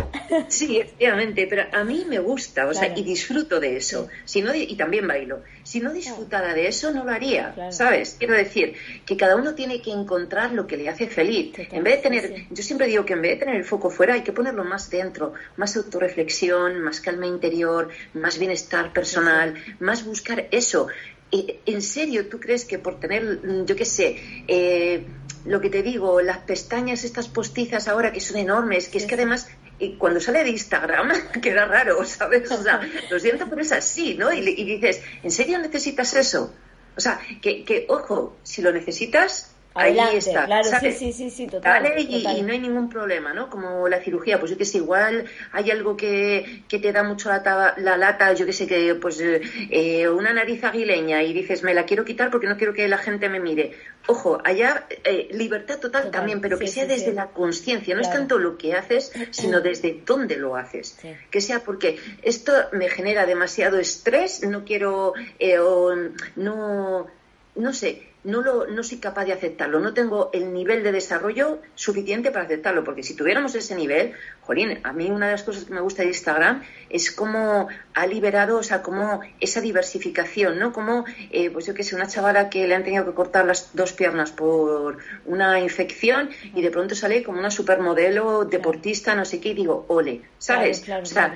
sí, efectivamente, pero a mí me gusta, o sea, y disfruto de eso. Si no, y también bailo. Si no disfrutara de eso, no lo haría, ¿sabes? Quiero decir que cada uno tiene que encontrar lo que le hace feliz. En vez de tener, yo siempre digo que en vez de tener el foco fuera, hay que ponerlo más dentro, más autorreflexión, más calma interior, más bienestar personal, más buscar eso. ¿En serio tú crees que por tener, mm, yo qué sé, eh, lo que te digo, las pestañas estas postizas ahora que son enormes, que es que además y cuando sale de Instagram queda raro, ¿sabes? O sea, lo siento, pero es así, ¿no? Y, y dices, ¿en serio necesitas eso? O sea, que, que, ojo, si lo necesitas, Ahí está, claro, sí, sí, sí, total, y, no hay ningún problema, ¿no? Como la cirugía, pues yo que sé, igual hay algo que, que te da mucho la, la lata, yo que sé, que pues eh, una nariz aguileña y dices, me la quiero quitar porque no quiero que la gente me mire. Ojo, allá eh, libertad total, también, pero que sea desde la conciencia, no es tanto lo que haces, sino desde dónde lo haces. Que sea porque esto me genera demasiado estrés, no quiero, eh, o no, no sé, no, lo, no soy capaz de aceptarlo, no tengo el nivel de desarrollo suficiente para aceptarlo, porque si tuviéramos ese nivel, jolín, a mí una de las cosas que me gusta de Instagram es cómo ha liberado, o sea, como esa diversificación, ¿no? Como, eh, pues yo que sé, una chavala que le han tenido que cortar las dos piernas por una infección y de pronto sale como una supermodelo, deportista, no sé qué, y digo, ole, ¿sabes? o sea,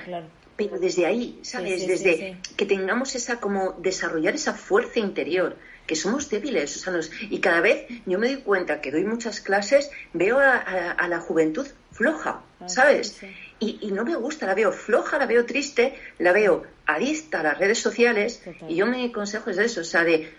pero desde ahí, ¿sabes? desde que tengamos esa, como desarrollar esa fuerza interior que somos débiles. O sea, y cada vez yo me doy cuenta que doy muchas clases, veo a, la juventud floja, ah, ¿sabes? Y, no me gusta, la veo floja, la veo triste, la veo adicta a las redes sociales y yo me consejo es de eso, o sea, de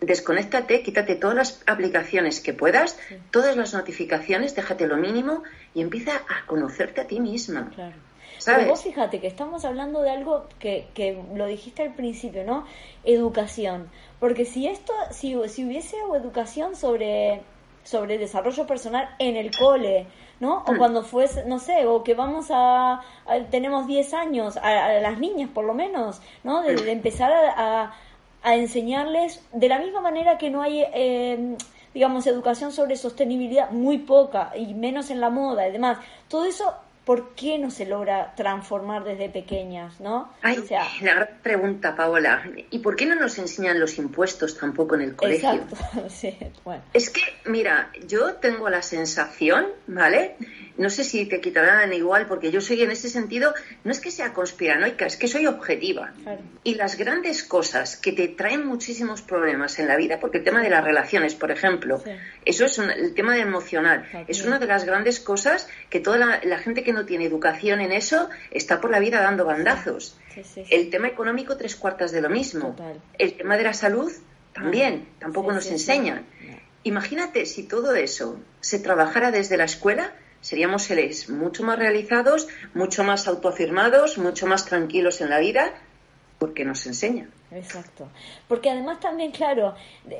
desconéctate, quítate todas las aplicaciones que puedas, todas las notificaciones, déjate lo mínimo y empieza a conocerte a ti misma. Claro. Pero vos fíjate que estamos hablando de algo que, que lo dijiste al principio, ¿no? Educación. Porque si esto, si, si hubiese educación sobre, sobre desarrollo personal en el cole, ¿no? O mm. cuando fuese, no sé, o que vamos a, tenemos 10 años, a, las niñas por lo menos, ¿no? De, empezar a, a, enseñarles de la misma manera que no hay, eh, digamos, educación sobre sostenibilidad, muy poca, y menos en la moda y demás. Todo eso ¿por qué no se logra transformar desde pequeñas, no? Ay, la gran pregunta, Paola. ¿Y por qué no nos enseñan los impuestos tampoco en el colegio? Exacto, sí, bueno. Es que, mira, yo tengo la sensación, ¿vale? No sé si te quitarán igual, porque yo soy en ese sentido, no es que sea conspiranoica, es que soy objetiva. Y las grandes cosas que te traen muchísimos problemas en la vida, porque el tema de las relaciones, por ejemplo, eso es el tema de emocional, es una de las grandes cosas que toda la, la gente que no tiene educación en eso, está por la vida dando bandazos. el tema económico, tres cuartas de lo mismo. El tema de la salud, también, ah, tampoco nos enseñan. Imagínate si todo eso se trabajara desde la escuela, seríamos seres mucho más realizados, mucho más autoafirmados, mucho más tranquilos en la vida, porque nos enseñan. Exacto. Porque además también, claro,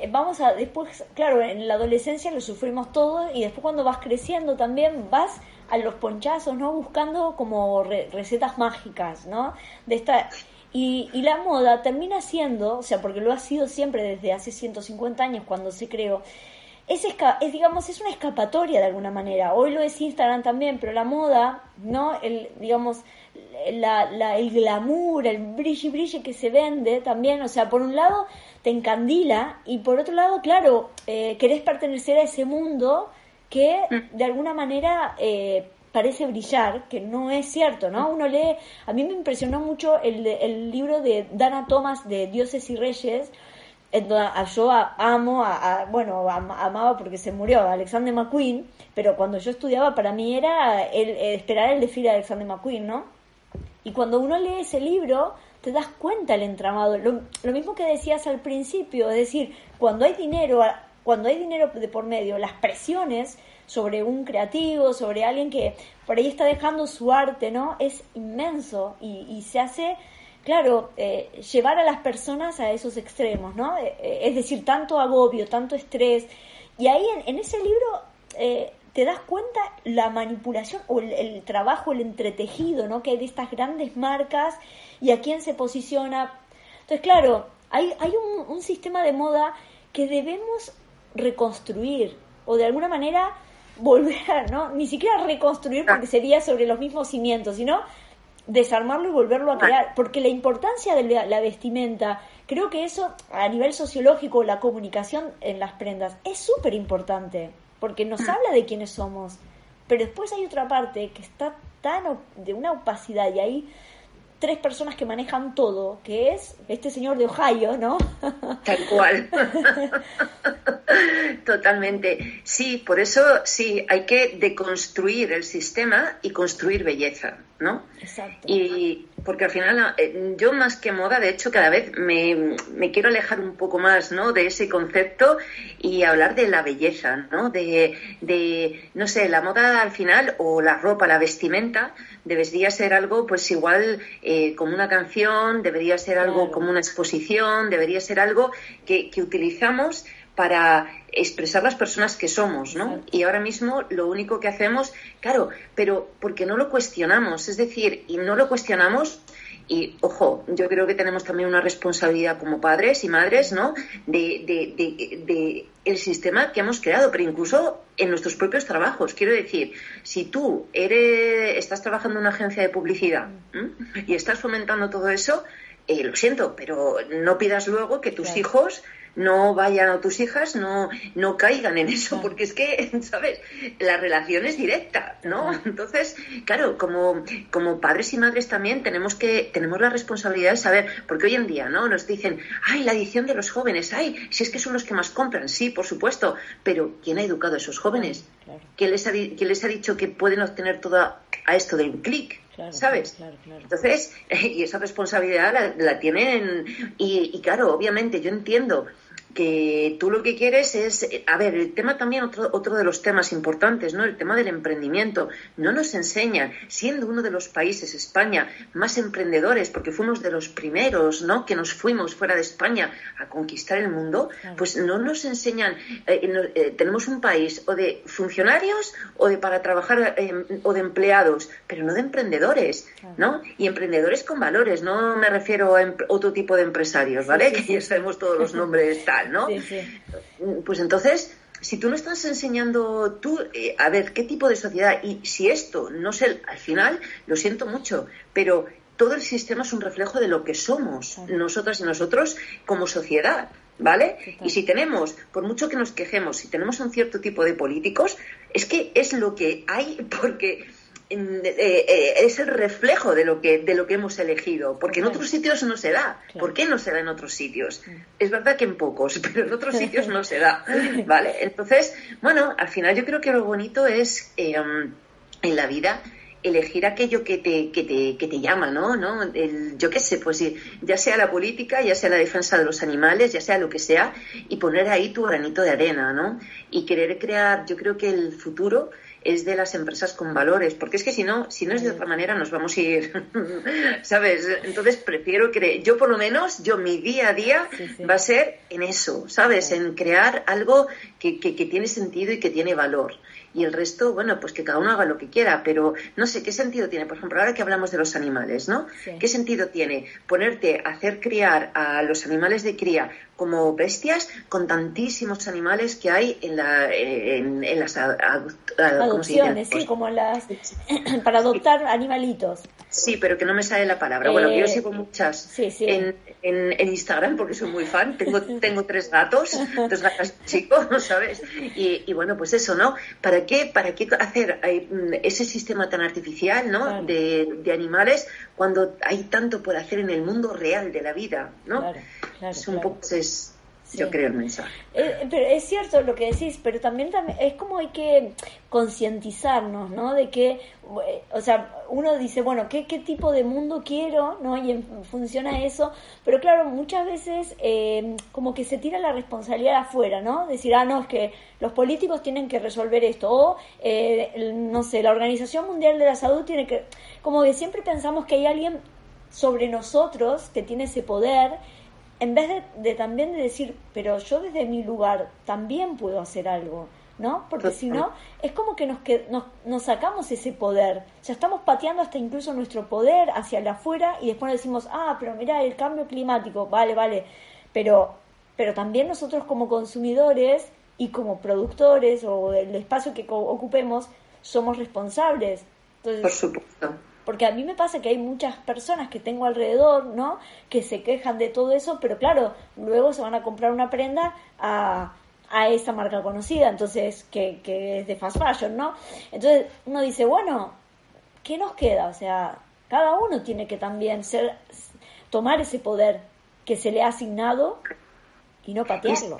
vamos a, después, claro, en la adolescencia lo sufrimos todo y después cuando vas creciendo también vas a los ponchazos, ¿no? Buscando como recetas mágicas, ¿no? De esta... Y, la moda termina siendo, o sea, porque lo ha sido siempre desde hace 150 años cuando se creó, es, es, digamos, es una escapatoria de alguna manera. Hoy lo es Instagram también, pero la moda, ¿no? El, digamos, el glamour, el brilli brilli que se vende también, o sea, por un lado te encandila y por otro lado, claro, eh, querés pertenecer a ese mundo que mm. de alguna manera eh, parece brillar, que no es cierto, ¿no? Uno lee, a mí me impresionó mucho el, el libro de Dana Thomas de Dioses y Reyes, yo amo, a, bueno, amaba porque se murió Alexander McQueen, pero cuando yo estudiaba para mí era el, esperar el desfile de Alexander McQueen, ¿no? Y cuando uno lee ese libro, te das cuenta el entramado. Lo, lo, mismo que decías al principio, es decir, cuando hay dinero, cuando hay dinero de por medio, las presiones sobre un creativo, sobre alguien que por ahí está dejando su arte, ¿no? Es inmenso y, y se hace claro, eh, llevar a las personas a esos extremos, ¿no? Eh, eh, es decir, tanto agobio, tanto estrés. Y ahí en, ese libro te das cuenta la manipulación o el, trabajo, el entretejido, ¿no? Que hay de estas grandes marcas y a quién se posiciona. Entonces, claro, hay, hay un sistema de moda que debemos reconstruir o de alguna manera volver, ¿no? Ni siquiera reconstruir porque sería sobre los mismos cimientos, sino desarmarlo y volverlo a crear, porque la importancia de la, vestimenta, creo que eso a nivel sociológico, la comunicación en las prendas es súper importante, porque nos mm. habla de quiénes somos, pero después hay otra parte que está tan de una opacidad y ahí tres personas que manejan todo, que es este señor de Ohio, ¿no? Tal cual. Totalmente. Sí, por eso sí, hay que deconstruir el sistema y construir belleza, ¿no? Exacto. Y porque al final eh, yo más que moda, de hecho, cada vez me, me, quiero alejar un poco más, ¿no? De ese concepto y hablar de la belleza, ¿no? De, de no sé, la moda al final o la ropa, la vestimenta, debería ser algo pues igual eh, como una canción, debería ser algo como una exposición, debería ser algo que, que utilizamos para expresar las personas que somos, ¿no? Y ahora mismo lo único que hacemos, claro, pero porque no lo cuestionamos, es decir, y no lo cuestionamos y ojo, yo creo que tenemos también una responsabilidad como padres y madres, ¿no? De, de, de, el sistema que hemos creado, pero incluso en nuestros propios trabajos. Quiero decir, si tú eres, estás trabajando en una agencia de publicidad y estás fomentando todo eso, eh, lo siento, pero no pidas luego que tus hijos no vayan a tus hijas, no, no caigan en eso, porque es que, ¿sabes? La relación es directa, ¿no? Entonces, claro, como, como padres y madres también tenemos que, tenemos la responsabilidad de saber, porque hoy en día, ¿no? Nos dicen, ay, la edición de los jóvenes, ay, si es que son los que más compran, sí, por supuesto, pero ¿quién ha educado a esos jóvenes? ¿Quién les ha, quién les ha dicho que pueden obtener todo a esto de un clic? ¿sabes? Entonces, y esa responsabilidad la, tienen, y, y, claro, obviamente yo entiendo que tú lo que quieres es, a ver, el tema también, otro, otro de los temas importantes, ¿no? El tema del emprendimiento. No nos enseñan, siendo uno de los países, España, más emprendedores, porque fuimos de los primeros, ¿no? Que nos fuimos fuera de España a conquistar el mundo, pues no nos enseñan, eh, eh, tenemos un país o de funcionarios o de para trabajar em, o de empleados, pero no de emprendedores, ¿no? Y emprendedores con valores, no me refiero a otro tipo de empresarios, ¿vale? que ya sabemos todos los nombres tal. ¿no? Pues entonces, si tú no estás enseñando tú, eh, a ver, qué tipo de sociedad, y si esto no sé, al final, lo siento mucho, pero todo el sistema es un reflejo de lo que somos nosotras y nosotros como sociedad. ¿Vale? Y si tenemos, por mucho que nos quejemos, si tenemos un cierto tipo de políticos, es que es lo que hay porque es el reflejo de lo que de lo que hemos elegido porque en otros sitios no se da ¿por qué no se da en otros sitios? es verdad que en pocos pero en otros sitios no se da ¿vale? entonces bueno al final yo creo que lo bonito es eh, en la vida elegir aquello que te, que te, que te llama, ¿no? ¿no? El, yo qué sé, pues ya sea la política, ya sea la defensa de los animales, ya sea lo que sea, y poner ahí tu granito de arena, ¿no? Y querer crear, yo creo que el futuro es de las empresas con valores, porque es que si no, si no es de otra manera nos vamos a ir, ¿sabes? Entonces prefiero que yo por lo menos, yo mi día a día va a ser en eso, ¿sabes? En crear algo que, que, que tiene sentido y que tiene valor y el resto, bueno, pues que cada uno haga lo que quiera, pero no sé qué sentido tiene, por ejemplo, ahora que hablamos de los animales, ¿no? ¿Qué sentido tiene ponerte a hacer criar a los animales de cría como bestias con tantísimos animales que hay en, la, en, las adopciones, sí, como las para adoptar animalitos. Sí, pero que no me sale la palabra. bueno, yo eh, sigo muchas En, en, Instagram porque soy muy fan. Tengo, tengo tres gatos, dos gatos chicos, ¿sabes? Y, bueno, pues eso, ¿no? ¿Para qué, para qué hacer eh, ese sistema tan artificial, ¿no? De, de, animales cuando hay tanto por hacer en el mundo real de la vida, ¿no? es un poco yo creo el mensaje. Eh, pero es cierto lo que decís, pero también, también es como hay que concientizarnos, ¿no? De que, eh, o sea, uno dice, bueno, ¿qué, qué tipo de mundo quiero? ¿no? Y en, funciona eso, pero claro, muchas veces eh, como que se tira la responsabilidad afuera, ¿no? Decir, ah, no, es que los políticos tienen que resolver esto, o, no sé, la Organización Mundial de la Salud tiene que, como que siempre pensamos que hay alguien sobre nosotros que tiene ese poder en vez de, también de decir, pero yo desde mi lugar también puedo hacer algo, ¿no? Porque si no, es como que nos, que nos, nos sacamos ese poder, o sea, estamos pateando hasta incluso nuestro poder hacia el afuera y después decimos, ah, pero mira, el cambio climático, vale, vale, pero, pero también nosotros como consumidores y como productores o del espacio que ocupemos, somos responsables. Entonces, Por supuesto porque a mí me pasa que hay muchas personas que tengo alrededor, ¿no? Que se quejan de todo eso, pero claro, luego se van a comprar una prenda a, a esa marca conocida, entonces, que, que es de fast fashion, ¿no? Entonces uno dice, bueno, ¿qué nos queda? O sea, cada uno tiene que también ser, tomar ese poder que se le ha asignado y no patearlo.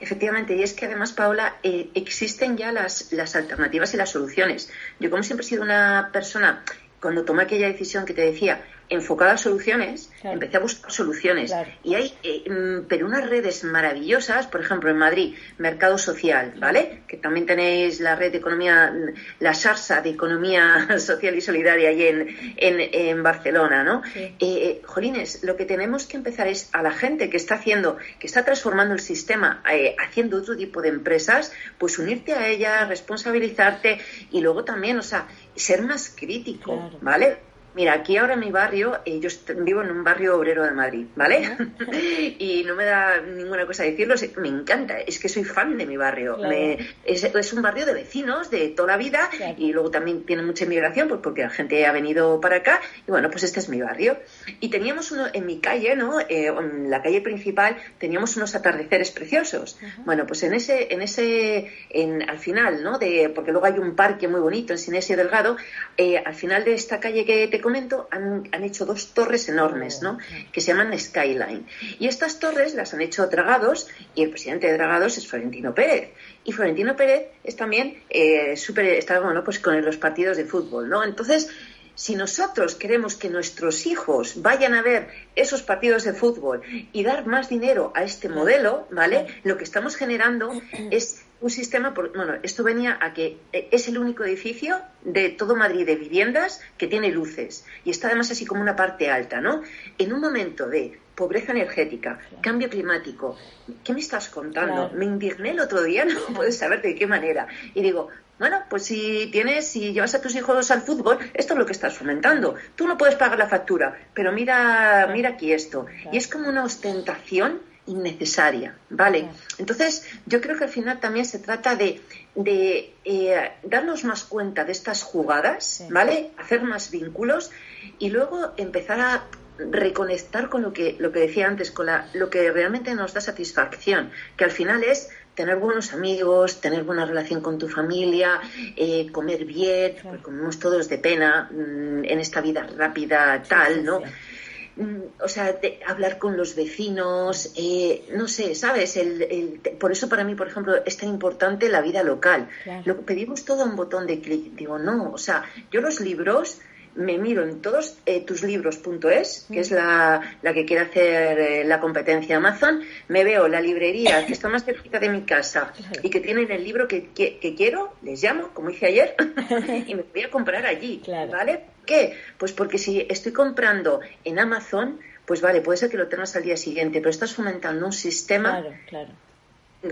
Efectivamente, y es que además, Paula, eh, existen ya las, las alternativas y las soluciones. Yo, como siempre he sido una persona cuando tomé aquella decisión que te decía, enfocada a soluciones, empecé a buscar soluciones. Y hay, eh, mm, pero unas redes maravillosas, por ejemplo, en Madrid, Mercado Social, ¿vale? Que también tenéis la red de economía, mm, la SARSA de Economía Social y Solidaria ahí en, en, Barcelona, ¿no? Eh, eh, jolines, lo que tenemos que empezar es a la gente que está haciendo, que está transformando el sistema, haciendo otro tipo de empresas, pues unirte a ella, responsabilizarte y luego también, o sea, ser más crítico, ¿vale? Mira, aquí ahora en mi barrio, eh, yo vivo en un barrio obrero de Madrid, ¿vale? y no me da ninguna cosa decirlo, me encanta, es que soy fan de mi barrio. es, un barrio de vecinos de toda la vida y luego también tiene mucha inmigración pues porque la gente ha venido para acá y bueno, pues este es mi barrio. Y teníamos uno en mi calle, ¿no? Eh, en la calle principal teníamos unos atardeceres preciosos. Bueno, pues en ese, en ese, en, al final, ¿no? De, porque luego hay un parque muy bonito en Sinesio Delgado, eh, al final de esta calle que te comento, han, hecho dos torres enormes, ¿no? Que se llaman Skyline. Y estas torres las han hecho Dragados y el presidente de Dragados es Florentino Pérez. Y Florentino Pérez es también eh, súper, está, bueno, pues con los partidos de fútbol, ¿no? Entonces, si nosotros queremos que nuestros hijos vayan a ver esos partidos de fútbol y dar más dinero a este modelo, ¿vale? Lo que estamos generando es un sistema, bueno, esto venía a que eh, es el único edificio de todo Madrid de viviendas que tiene luces y está además así como una parte alta, ¿no? En un momento de pobreza energética, cambio climático, ¿qué me estás contando? Me indigné el otro día, no puedes saber de qué manera. Y digo, bueno, pues si tienes, si llevas a tus hijos al fútbol, esto es lo que estás fomentando. Tú no puedes pagar la factura, pero mira, mira aquí esto. Y es como una ostentación innecesaria, ¿vale? Entonces, yo creo que al final también se trata de, de eh, darnos más cuenta de estas jugadas, ¿vale? Hacer más vínculos y luego empezar a reconectar con lo que, lo que decía antes, con la, lo que realmente nos da satisfacción, que al final es tener buenos amigos, tener buena relación con tu familia, eh, comer bien, porque comemos todos de pena mm, en esta vida rápida, tal, ¿no? Mm, o sea, hablar con los vecinos, eh, no sé, ¿sabes? El, por eso para mí, por ejemplo, es tan importante la vida local. Lo pedimos todo a un botón de clic. Digo, no, o sea, yo los libros me miro en todos eh, tus libros.es, que es la, la, que quiere hacer eh, la competencia Amazon, me veo la librería que está más cerquita de mi casa y que tienen el libro que, que, quiero, les llamo, como hice ayer, y me voy a comprar allí, ¿vale? ¿Qué? Pues porque si estoy comprando en Amazon, pues vale, puede ser que lo tengas al día siguiente, pero estás fomentando un sistema.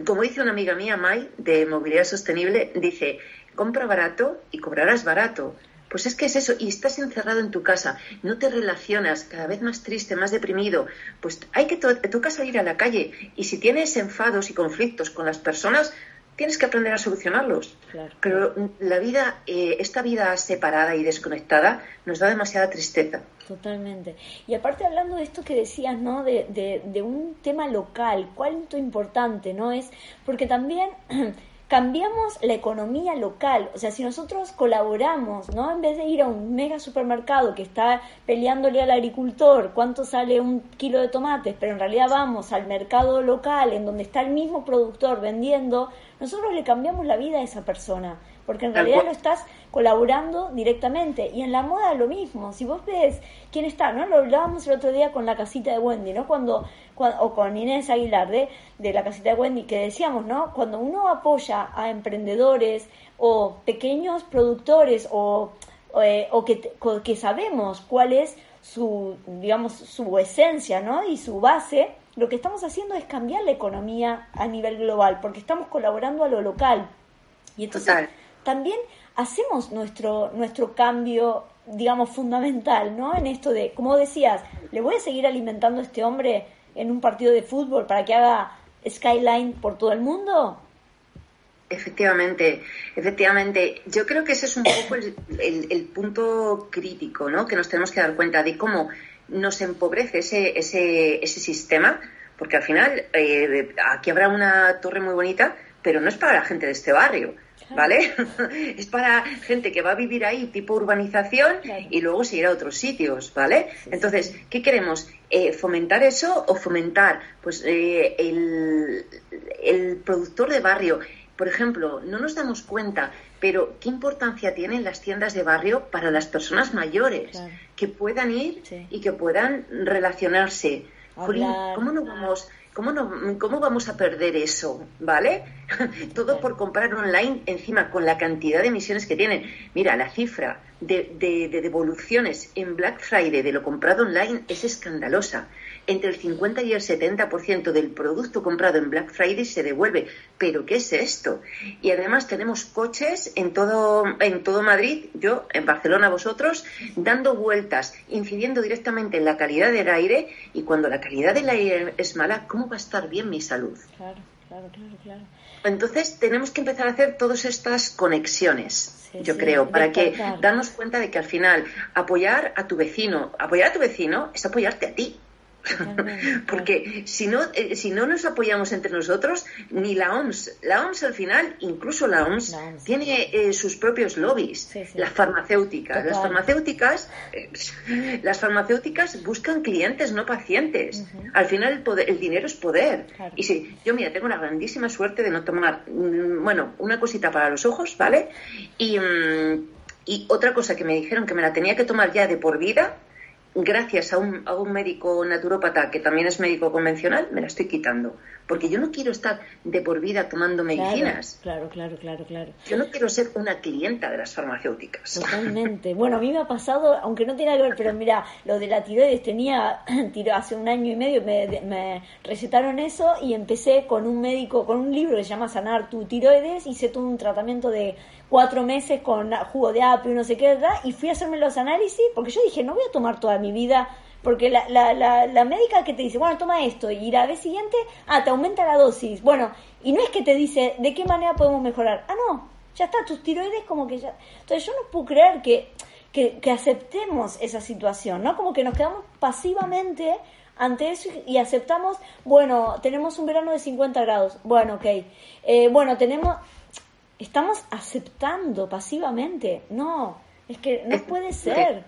Como dice una amiga mía, Mai, de movilidad sostenible, dice, compra barato y cobrarás barato. Pues es que es eso, y estás encerrado en tu casa, no te relacionas, cada vez más triste, más deprimido, pues hay que te toca salir a la calle y si tienes enfados y conflictos con las personas, tienes que aprender a solucionarlos. Pero la vida, eh, esta vida separada y desconectada, nos da demasiada tristeza. Totalmente. Y aparte hablando de esto que decías, ¿no? De, de, de un tema local, cuánto importante, ¿no? Es porque también cambiamos la economía local. O sea, si nosotros colaboramos, ¿no? En vez de ir a un mega supermercado que está peleándole al agricultor cuánto sale un kilo de tomates, pero en realidad vamos al mercado local en donde está el mismo productor vendiendo, nosotros le cambiamos la vida a esa persona, porque en realidad lo estás colaborando directamente. Y en la moda lo mismo, si vos ves quién está, ¿no? Lo hablábamos el otro día con la casita de Wendy, ¿no? Cuando, o con Inés Aguilar de, de la casita de Wendy, que decíamos, ¿no? Cuando uno apoya a emprendedores o pequeños productores o, eh, o que, que sabemos cuál es su, digamos, su esencia, ¿no? Y su base, lo que estamos haciendo es cambiar la economía a nivel global, porque estamos colaborando a lo local. Y entonces también hacemos nuestro, nuestro cambio, digamos, fundamental, ¿no? En esto de, como decías, ¿le voy a seguir alimentando a este hombre en un partido de fútbol para que haga skyline por todo el mundo? Efectivamente, efectivamente. Yo creo que ese es un poco el, el, punto crítico, ¿no? Que nos tenemos que dar cuenta de cómo nos empobrece ese, ese, ese sistema, porque al final eh, aquí habrá una torre muy bonita, pero no es para la gente de este barrio. ¿Vale? es para gente que va a vivir ahí, tipo urbanización, y luego se irá a otros sitios, ¿vale? Entonces, ¿qué queremos? Eh, ¿Fomentar eso o fomentar pues eh, el, el productor de barrio? Por ejemplo, no nos damos cuenta, pero ¿qué importancia tienen las tiendas de barrio para las personas mayores? Que puedan ir y que puedan relacionarse. ¿Cómo no vamos ¿Cómo, ¿Cómo vamos a perder eso? ¿Vale? Todo por comprar online encima con la cantidad de emisiones que tienen. Mira, la cifra de, de, de devoluciones en Black Friday de lo comprado online es escandalosa entre el 50 y el 70% del producto comprado en Black Friday se devuelve. ¿Pero qué es esto? Y además tenemos coches en todo, en todo Madrid, yo en Barcelona vosotros, dando vueltas, incidiendo directamente en la calidad del aire y cuando la calidad del aire es mala, ¿cómo va a estar bien mi salud? Claro, claro, claro, claro. Entonces tenemos que empezar a hacer todas estas conexiones, yo creo, para que darnos cuenta de que al final apoyar a tu vecino, apoyar a tu vecino es apoyarte a ti. Porque si no, eh, si no nos apoyamos entre nosotros, ni la OMS, la OMS al final, incluso la OMS, tiene eh, sus propios lobbies, las farmacéuticas. Las farmacéuticas, eh, las farmacéuticas buscan clientes, no pacientes. Al final el, poder, el dinero es poder. Y si yo, mira, tengo la grandísima suerte de no tomar, mm, bueno, una cosita para los ojos, ¿vale? Y, mm, y otra cosa que me dijeron que me la tenía que tomar ya de por vida, gracias a un, a un médico naturópata que también es médico convencional, me la estoy quitando. Porque yo no quiero estar de por vida tomando medicinas. Claro, claro, claro, claro. Yo no quiero ser una clienta de las farmacéuticas. Totalmente. Bueno, a mí me ha pasado, aunque no tiene que ver, pero mira, lo de la tiroides tenía, hace un año y medio me, me recetaron eso y empecé con un médico, con un libro que se llama Sanar tu tiroides, hice todo un tratamiento de cuatro meses con jugo de apio no sé qué, ¿verdad? Y fui a hacerme los análisis porque yo dije, no voy a tomar toda mi vida, porque la, la, la, la médica que te dice, bueno, toma esto, y la vez siguiente, ah, te aumenta la dosis. Bueno, y no es que te dice, ¿de qué manera podemos mejorar? Ah, no, ya está, tus tiroides como que ya... Entonces yo no puedo creer que, que, que aceptemos esa situación, ¿no? Como que nos quedamos pasivamente ante eso y aceptamos, bueno, tenemos un verano de 50 grados, bueno, ok, eh, bueno, tenemos, estamos aceptando pasivamente. No, es que no puede ser.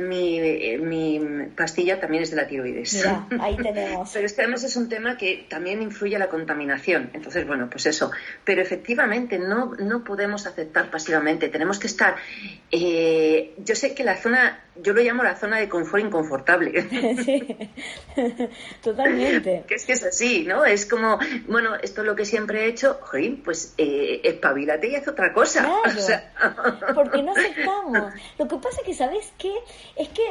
mi, mi, pastilla también es de la tiroides. ahí tenemos. Pero este además es un tema que también influye a la contaminación. Entonces, bueno, pues eso. Pero efectivamente no, no podemos aceptar pasivamente. Tenemos que estar. Eh, yo sé que la zona yo lo llamo la zona de confort inconfortable. Sí, totalmente. que es que es así, ¿no? Es como, bueno, esto es lo que siempre he hecho, joder, pues eh, espabilate y haz otra cosa. Claro, porque no aceptamos. Lo que pasa es que, ¿sabes qué? Es que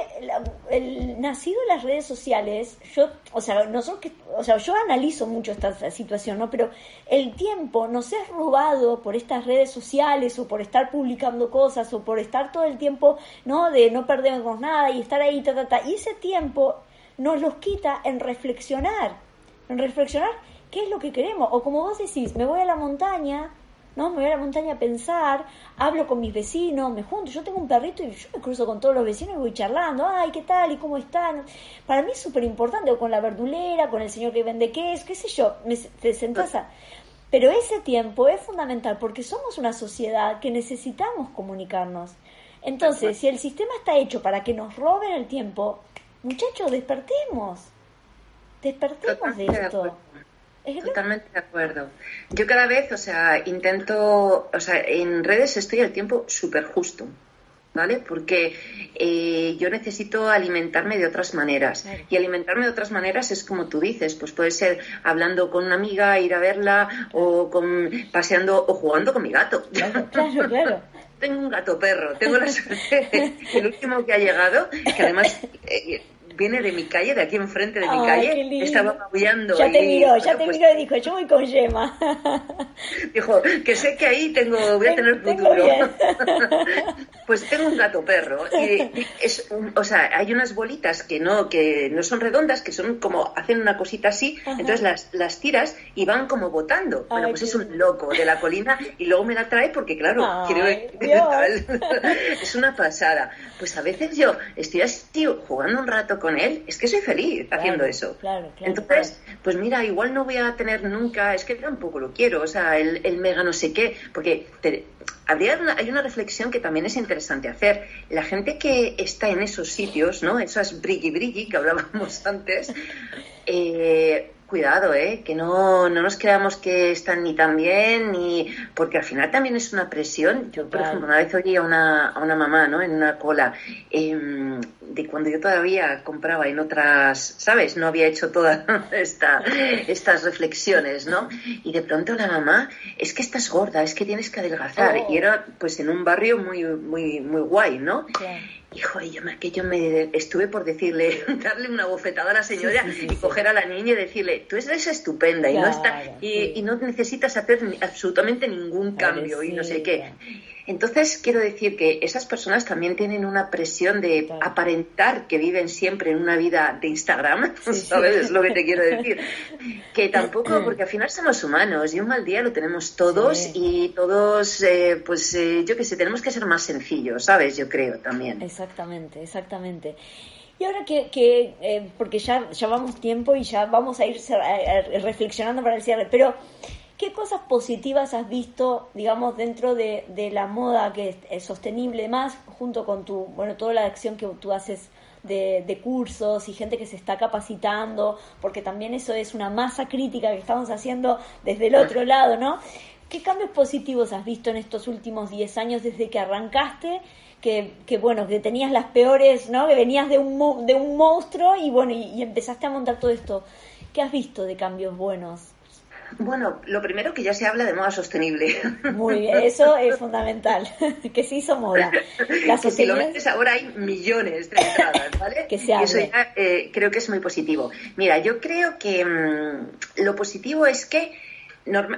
el nacido en las redes sociales, yo, o sea, nosotros que, o sea, yo analizo mucho esta situación, ¿no? Pero el tiempo nos es robado por estas redes sociales o por estar publicando cosas o por estar todo el tiempo, ¿no? De no nada y estar ahí, ta, ta, ta. Y ese tiempo nos los quita en reflexionar, en reflexionar qué es lo que queremos. O como vos decís, me voy a la montaña, ¿no? Me voy a la montaña a pensar, hablo con mis vecinos, me junto. Yo tengo un perrito y yo me cruzo con todos los vecinos y voy charlando. Ay, ¿qué tal? ¿Y cómo están? Para mí es súper importante, o con la verdulera, con el señor que vende queso, qué sé yo. Me, te sentás a... Pero ese tiempo es fundamental porque somos una sociedad que necesitamos comunicarnos. Entonces, si el sistema está hecho para que nos roben el tiempo, muchachos, despertemos. Despertemos de esto. Totalmente de acuerdo. Yo cada vez, o sea, intento, o sea, en redes estoy al tiempo súper justo. ¿vale? Porque eh, yo necesito alimentarme de otras maneras. Y alimentarme de otras maneras es como tú dices, pues puede ser hablando con una amiga, ir a verla, o con, paseando o jugando con mi gato. Claro, claro, tengo un gato perro, tengo la suerte, el último que ha llegado, que además eh, viene de mi calle, de aquí enfrente de mi calle, estaba maullando. Ya te miró, ya te miró y dijo, yo voy con Yema. Dijo, que sé que ahí tengo, voy a tener futuro. pues tengo un gato perro. Y, es o sea, hay unas bolitas que no, que no son redondas, que son como, hacen una cosita así, entonces las, las tiras y van como botando. bueno, pues es un loco de la colina y luego me la trae porque, claro, quiero es una pasada. Pues a veces yo estoy así jugando un rato con él, es que soy feliz haciendo eso. Entonces, pues mira, igual no voy a tener nunca, es que tampoco lo quiero, o sea, el, el mega no sé qué, porque habría hay una reflexión que también es interesante hacer. La gente que está en esos sitios, ¿no? Esas brilli brilli que hablábamos antes, eh, cuidado, ¿eh? que no, no nos creamos que están ni tan bien, ni porque al final también es una presión. Yo, por ejemplo, una vez oí a una, a una mamá ¿no? en una cola em, de cuando yo todavía compraba en otras, ¿sabes? No había hecho todas esta, estas reflexiones, ¿no? Y de pronto la mamá, es que estás gorda, es que tienes que adelgazar. Y oh. era pues en un barrio muy, muy, muy guay, ¿no? Hijo, yo me, que yo me estuve por decirle, darle una bofetada a la señora y coger a la niña y decirle, tú eres estupenda y no está y, no necesitas hacer absolutamente ningún cambio y no sé qué. Entonces, quiero decir que esas personas también tienen una presión de aparentar que viven siempre en una vida de Instagram, ¿sabes? Es lo que te quiero decir. Que tampoco, porque al final somos humanos y un mal día lo tenemos todos y todos, eh, pues eh, yo qué sé, tenemos que ser más sencillos, ¿sabes? Yo creo también. Exactamente, exactamente. Y ahora que, que eh, porque ya, ya vamos tiempo y ya vamos a ir reflexionando para el cierre, pero ¿Qué cosas positivas has visto, digamos, dentro de, la moda que es, sostenible más, junto con tu, bueno, toda la acción que tú haces de, cursos y gente que se está capacitando, porque también eso es una masa crítica que estamos haciendo desde el otro lado, ¿no? ¿Qué cambios positivos has visto en estos últimos 10 años desde que arrancaste? Que, que, bueno, que tenías las peores, ¿no? Que venías de un, de un monstruo y bueno, y empezaste a montar todo esto. ¿Qué has visto de cambios buenos? Bueno, lo primero que ya se habla de moda sostenible. Muy bien, eso es fundamental, que se hizo moda. La si lo metes ahora hay millones de entradas, ¿vale? que se y eso ya eh, creo que es muy positivo. Mira, yo creo que mm, lo positivo es que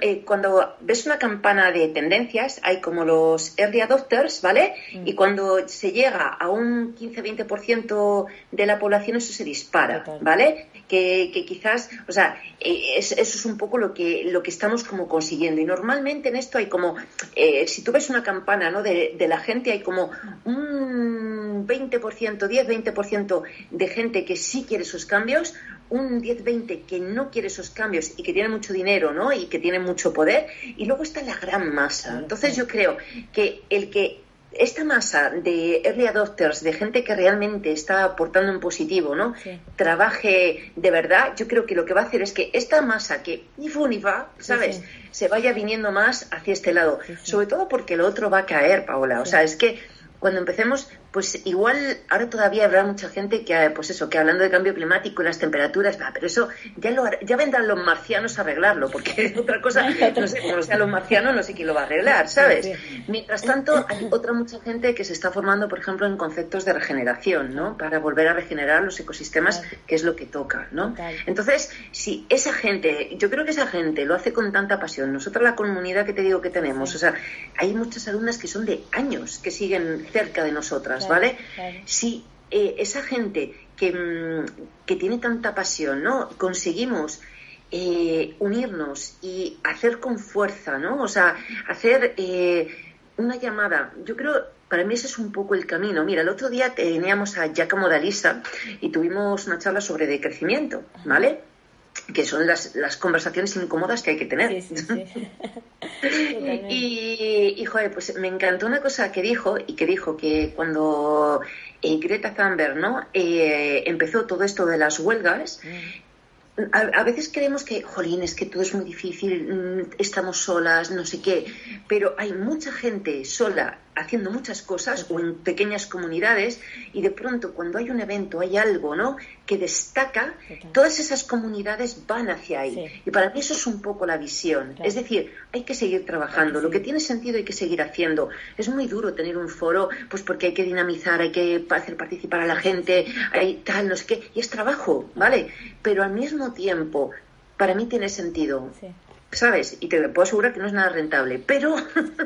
eh, cuando ves una campana de tendencias, hay como los early adopters, ¿vale? Mm. Y cuando se llega a un 15-20% de la población, eso se dispara, ¿vale? Que, quizás, o sea, eh, eso es un poco lo que, lo que estamos como consiguiendo. Y normalmente en esto hay como, eh, si tú ves una campana, ¿no? De, de la gente, hay como un 20%, 10-20% de gente que sí quiere sus cambios, un 10-20 que no quiere esos cambios y que tiene mucho dinero, ¿no? Y que tiene mucho poder, y luego está la gran masa. Entonces yo creo que el que esta masa de early adopters, de gente que realmente está aportando en positivo, ¿no? Trabaje de verdad, yo creo que lo que va a hacer es que esta masa que ni fu ni va, ¿sabes? Se vaya viniendo más hacia este lado. Sobre todo porque lo otro va a caer, Paola. O sea, es que cuando empecemos, pues igual ahora todavía habrá mucha gente que, pues eso, que hablando de cambio climático y las temperaturas, pero eso ya lo ya vendrán los marcianos a arreglarlo, porque otra cosa, no sé, como sean los marcianos, no sé quién lo va a arreglar, ¿sabes? Mientras tanto, hay otra mucha gente que se está formando, por ejemplo, en conceptos de regeneración, ¿no? Para volver a regenerar los ecosistemas, que es lo que toca, ¿no? Entonces, si esa gente, yo creo que esa gente lo hace con tanta pasión, nosotros la comunidad que te digo que tenemos, o sea, hay muchas alumnas que son de años que siguen cerca de nosotras, ¿vale? Si eh, esa gente que, mm, que, tiene tanta pasión, ¿no? Conseguimos eh, unirnos y hacer con fuerza, ¿no? O sea, hacer eh, una llamada. Yo creo, para mí ese es un poco el camino. Mira, el otro día teníamos a Giacomo Dalisa y tuvimos una charla sobre decrecimiento, ¿vale? Que son las, las, conversaciones incómodas que hay que tener. y, y, joder, pues me encantó una cosa que dijo, y que dijo que cuando eh, Greta Thunberg ¿no? Eh, empezó todo esto de las huelgas, mm a, veces creemos que, jolín, es que todo es muy difícil, mm, estamos solas, no sé qué, pero hay mucha gente sola haciendo muchas cosas o en pequeñas comunidades y de pronto cuando hay un evento, hay algo, ¿no? Que destaca, todas esas comunidades van hacia ahí. Y para mí eso es un poco la visión. Es decir, hay que seguir trabajando. Lo que tiene sentido hay que seguir haciendo. Es muy duro tener un foro, pues porque hay que dinamizar, hay que hacer participar a la gente, hay tal, no sé qué. Y es trabajo, ¿vale? Pero al mismo tiempo, para mí tiene sentido. ¿Sabes? Y te puedo asegurar que no es nada rentable, pero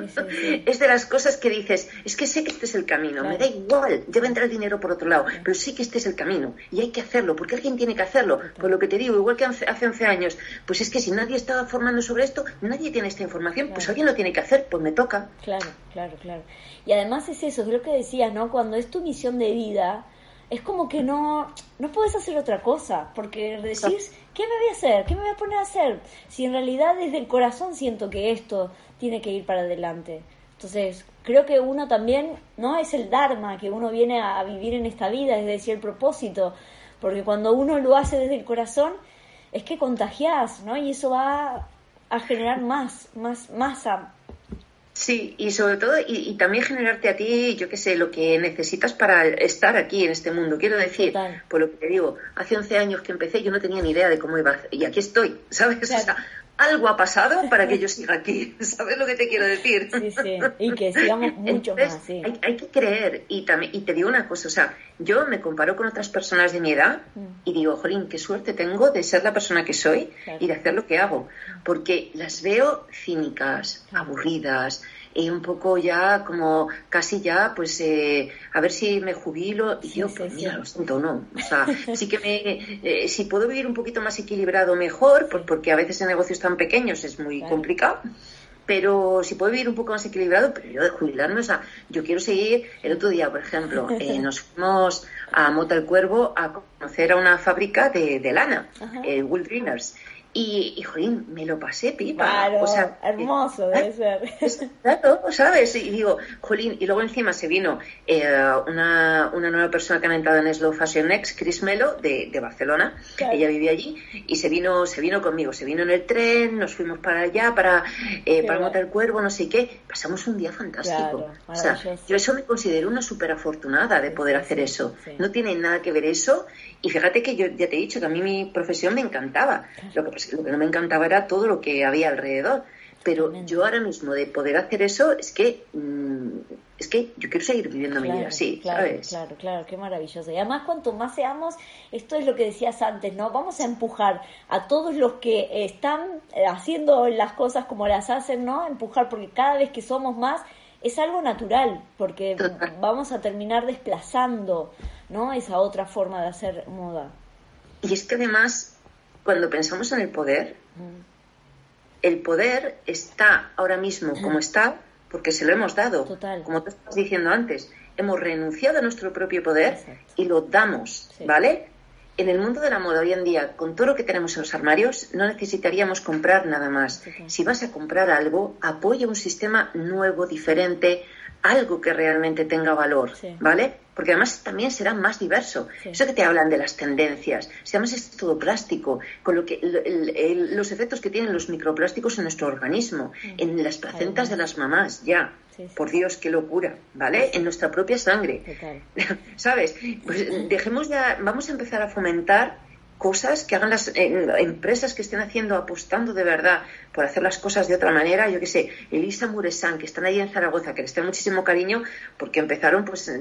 es de las cosas que dices, es que sé que este es el camino, me da igual, debe entrar el dinero por otro lado, pero sí que este es el camino y hay que hacerlo, porque alguien tiene que hacerlo. Por lo que te digo, igual que hace 11 años, pues es que si nadie estaba formando sobre esto, nadie tiene esta información, pues alguien lo tiene que hacer, pues me toca. Claro, claro, claro. Y además es eso, creo que decías, ¿no? Cuando es tu misión de vida, es como que no, no puedes hacer otra cosa, porque decís, ¿qué me voy a hacer? ¿Qué me voy a poner a hacer? Si en realidad desde el corazón siento que esto tiene que ir para adelante. Entonces, creo que uno también, ¿no? Es el Dharma que uno viene a, vivir en esta vida, es decir, el propósito, porque cuando uno lo hace desde el corazón, es que contagias, ¿no? Y eso va a generar más, más masa, Sí, y sobre todo, y, también generarte a ti, yo qué sé, lo que necesitas para estar aquí en este mundo. Quiero decir, por lo que te digo, hace 11 años que empecé, yo no tenía ni idea de cómo iba, y aquí estoy, ¿sabes? O sea, algo ha pasado para que yo siga aquí, ¿sabes lo que te quiero decir? Sí, sí, y que sigamos mucho más, sí. hay, que creer, y, también, y te digo una cosa, o sea, yo me comparo con otras personas de mi edad mm. y digo, jolín, qué suerte tengo de ser la persona que soy y de hacer lo que hago, porque las veo cínicas, aburridas, y un poco ya como casi ya pues eh, a ver si me jubilo y yo pues mira lo siento no o sea sí que me eh, si puedo vivir un poquito más equilibrado mejor pues porque a veces en negocios tan pequeños es muy complicado pero si puedo vivir un poco más equilibrado, pero yo de jubilarme, o sea, yo quiero seguir, el otro día, por ejemplo, eh, nos fuimos a Mota el Cuervo a conocer a una fábrica de, de lana, eh, Wool Dreamers, y, y jolín, me lo pasé pipa. Claro, o sea, hermoso debe ser. Claro, ¿sabes? Y digo, jolín, y luego encima se vino eh, una, una, nueva persona que ha entrado en Slow Fashion Next, Chris Melo, de, de Barcelona. Ella vivía allí y se vino, se vino conmigo. Se vino en el tren, nos fuimos para allá, para, eh, para Mota el Cuervo, no sé qué. Pasamos un día fantástico. o sea, yo eso me considero una súper afortunada de poder hacer eso. No tiene nada que ver eso. Y fíjate que yo ya te he dicho que a mí mi profesión me encantaba. Lo que lo que no me encantaba era todo lo que había alrededor. Pero yo ahora mismo de poder hacer eso es que mm, es que yo quiero seguir viviendo mi vida así, claro, ¿sabes? Claro, claro, qué maravilloso. Y además cuanto más seamos, esto es lo que decías antes, ¿no? Vamos a empujar a todos los que están eh, haciendo las cosas como las hacen, ¿no? Empujar porque cada vez que somos más es algo natural, porque vamos a terminar desplazando, ¿no? Esa otra forma de hacer moda. Y es que además cuando pensamos en el poder, el poder está ahora mismo como está porque se lo hemos dado. Como tú estabas diciendo antes, hemos renunciado a nuestro propio poder y lo damos, ¿vale? En el mundo de la moda hoy en día, con todo lo que tenemos en los armarios, no necesitaríamos comprar nada más. Si vas a comprar algo, apoya un sistema nuevo, diferente, algo que realmente tenga valor, ¿vale? Porque además también será más diverso. Eso que te hablan de las tendencias, si además es todo plástico, con lo que los efectos que tienen los microplásticos en nuestro organismo, en las placentas de las mamás, ya. Por Dios, qué locura, ¿vale? En nuestra propia sangre. ¿Sabes? Pues dejemos ya, vamos a empezar a fomentar cosas que hagan las eh, empresas que estén haciendo, apostando de verdad por hacer las cosas de otra manera. Yo que sé, Elisa Muresan, que están ahí en Zaragoza, que les tengo muchísimo cariño porque empezaron, pues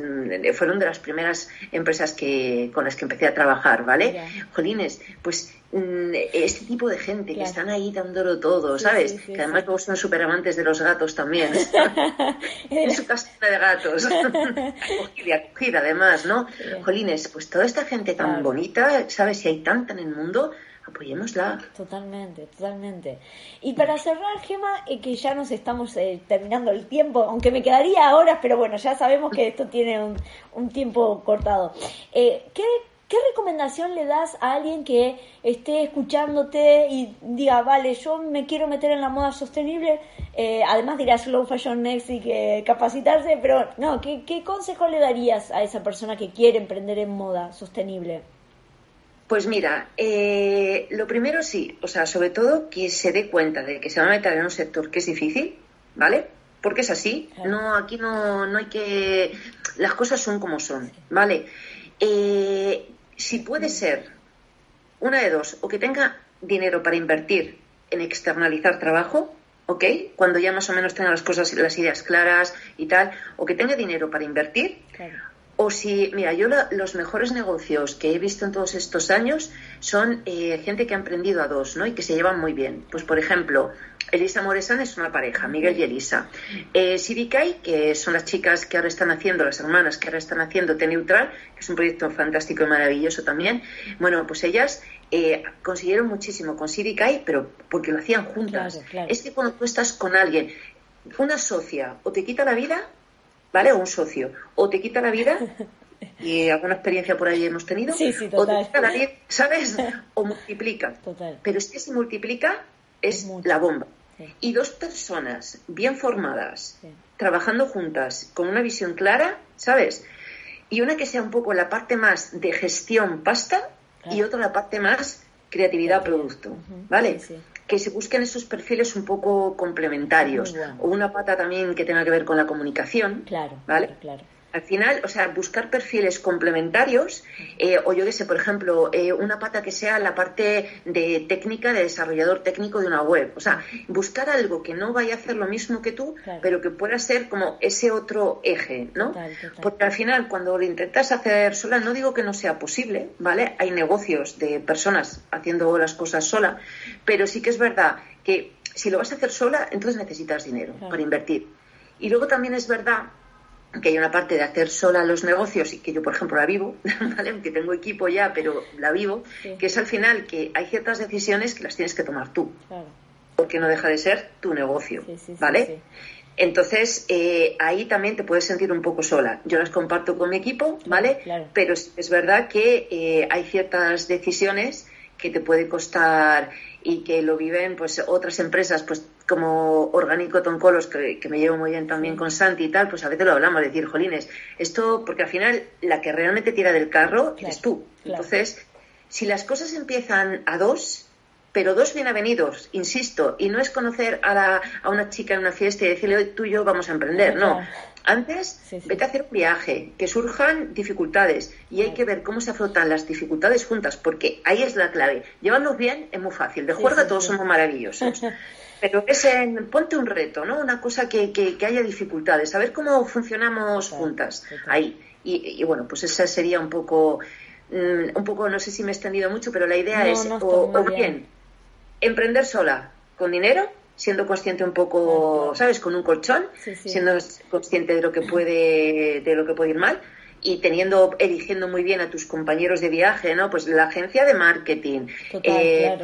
fueron de las primeras empresas que con las que empecé a trabajar, ¿vale? Jolines, pues este tipo de gente que están ahí dándolo todo, ¿sabes? que además luego son súper amantes de los gatos también. en su casa de gatos. acogida, acogida, además, ¿no? Jolines, pues toda esta gente tan bonita, ¿sabes? Si hay tanta en el mundo, apoyémosla. Totalmente, totalmente. Y para cerrar, Gema, eh, que ya nos estamos eh, terminando el tiempo, aunque me quedaría horas, pero bueno, ya sabemos que esto tiene un, un tiempo cortado. Eh, ¿qué, ¿Qué recomendación le das a alguien que esté escuchándote y diga, vale, yo me quiero meter en la moda sostenible? Eh, además dirás Slow Fashion Next y que capacitarse, pero no, ¿qué, consejo le darías a esa persona que quiere emprender en moda sostenible? Pues mira, eh, lo primero sí, o sea, sobre todo que se dé cuenta de que se va a meter en un sector que es difícil, ¿vale? Porque es así, no, aquí no, no hay que, las cosas son como son, ¿vale? Eh, si puede ser una de dos, o que tenga dinero para invertir en externalizar trabajo, ¿ok? Cuando ya más o menos tenga las cosas, las ideas claras y tal, o que tenga dinero para invertir, o si, mira, yo los mejores negocios que he visto en todos estos años son eh, gente que ha emprendido a dos, ¿no? Y que se llevan muy bien. Pues, por ejemplo, Elisa Moresan es una pareja, Miguel y Elisa. Eh, que son las chicas que ahora están haciendo, las hermanas que ahora están haciendo T-Neutral, que es un proyecto fantástico y maravilloso también. Bueno, pues ellas eh, consiguieron muchísimo con Sidicay, pero porque lo hacían juntas. Es que cuando tú estás con alguien, una socia, o te quita la vida, ¿vale? O un socio, o te quita la vida, y alguna experiencia por ahí hemos tenido, o te quita la vida, ¿sabes? O multiplica. Pero es que si multiplica, es la bomba. Y dos personas bien formadas, trabajando juntas, con una visión clara, ¿sabes? Y una que sea un poco la parte más de gestión pasta y otra la parte más creatividad producto, ¿vale? Que se busquen esos perfiles un poco complementarios. O una pata también que tenga que ver con la comunicación, claro, ¿vale? claro al final, o sea, buscar perfiles complementarios, eh, o yo qué sé, por ejemplo, eh, una pata que sea la parte de técnica, de desarrollador técnico de una web. O sea, buscar algo que no vaya a hacer lo mismo que tú, pero que pueda ser como ese otro eje, ¿no? Porque al final, cuando lo intentas hacer sola, no digo que no sea posible, ¿vale? Hay negocios de personas haciendo las cosas sola, pero sí que es verdad que si lo vas a hacer sola, entonces necesitas dinero para invertir. Y luego también es verdad que hay una parte de hacer sola los negocios y que yo, por ejemplo, la vivo, ¿vale? que tengo equipo ya, pero la vivo, que es al final que hay ciertas decisiones que las tienes que tomar tú, porque no deja de ser tu negocio, ¿vale? Entonces, eh, ahí también te puedes sentir un poco sola. Yo las comparto con mi equipo, ¿vale? Pero es, verdad que eh, hay ciertas decisiones que te puede costar y que lo viven pues otras empresas pues como Orgánico Toncolos que, que me llevo muy bien también con Santi y tal pues a veces lo hablamos decir jolines esto porque al final la que realmente tira del carro eres tú. entonces si las cosas empiezan a dos pero dos bienvenidos, insisto, y no es conocer a, la, a una chica en una fiesta y decirle, tú y yo vamos a emprender, no. Antes, vete a hacer un viaje, que surjan dificultades y hay que ver cómo se afrontan las dificultades juntas, porque ahí es la clave. Llevarnos bien es muy fácil, de juerga todos somos maravillosos. Pero es en, ponte un reto, ¿no? Una cosa que, que, haya dificultades, a ver cómo funcionamos juntas ahí. Y, bueno, pues esa sería un poco, mm, un poco, no sé si me he extendido mucho, pero la idea es, o, bien, emprender sola, con dinero, siendo consciente un poco, ¿sabes? Con un colchón, siendo consciente de lo que puede, de lo que puede ir mal y teniendo, eligiendo muy bien a tus compañeros de viaje, ¿no? Pues la agencia de marketing, eh,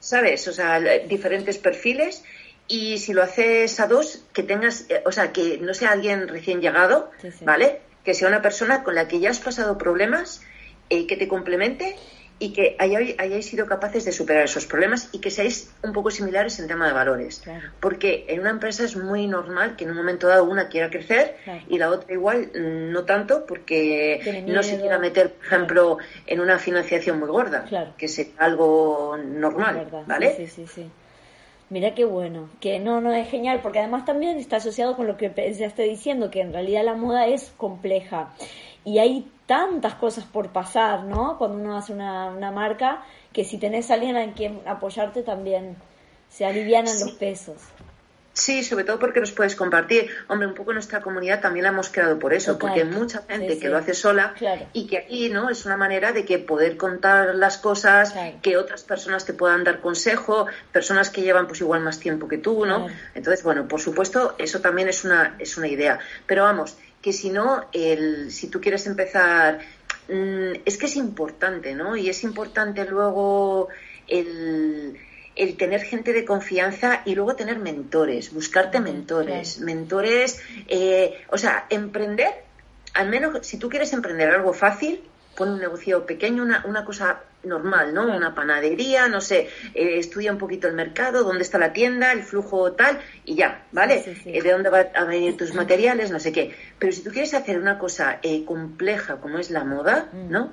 ¿sabes? O sea, diferentes perfiles y si lo haces a dos, que tengas, eh, o sea, que no sea alguien recién llegado, ¿vale? Que sea una persona con la que ya has pasado problemas, eh, que te complemente y que hayáis, sido capaces de superar esos problemas y que seáis un poco similares en tema de valores. Porque en una empresa es muy normal que en un momento dado una quiera crecer y la otra igual mm, no tanto porque no se quiera meter, por ejemplo, en una financiación muy gorda, que es algo normal, ¿vale? Sí, sí, sí. Mira qué bueno, que no, no es genial, porque además también está asociado con lo que ya estoy diciendo, que en realidad la moda es compleja. Y hay tantas cosas por pasar, ¿no? Cuando uno hace una, una marca, que si tenés a alguien a quien apoyarte también se alivianan los pesos. Sí, sobre todo porque los puedes compartir. Hombre, un poco nuestra comunidad también la hemos creado por eso, porque hay mucha gente que lo hace sola y que aquí, ¿no? Es una manera de que poder contar las cosas, que otras personas te puedan dar consejo, personas que llevan pues igual más tiempo que tú, ¿no? Entonces, bueno, por supuesto, eso también es una, es una idea. Pero vamos, que si no, el, si tú quieres empezar, mm, es que es importante, ¿no? Y es importante luego el el tener gente de confianza y luego tener mentores, buscarte mentores, mentores, eh, o sea, emprender, al menos si tú quieres emprender algo fácil, pon un negocio pequeño, una, una cosa normal, ¿no? Una panadería, no sé, eh, estudia un poquito el mercado, dónde está la tienda, el flujo tal, y ya, ¿vale? Eh, de dónde van a venir tus materiales, no sé qué. Pero si tú quieres hacer una cosa eh, compleja como es la moda, mm. ¿no?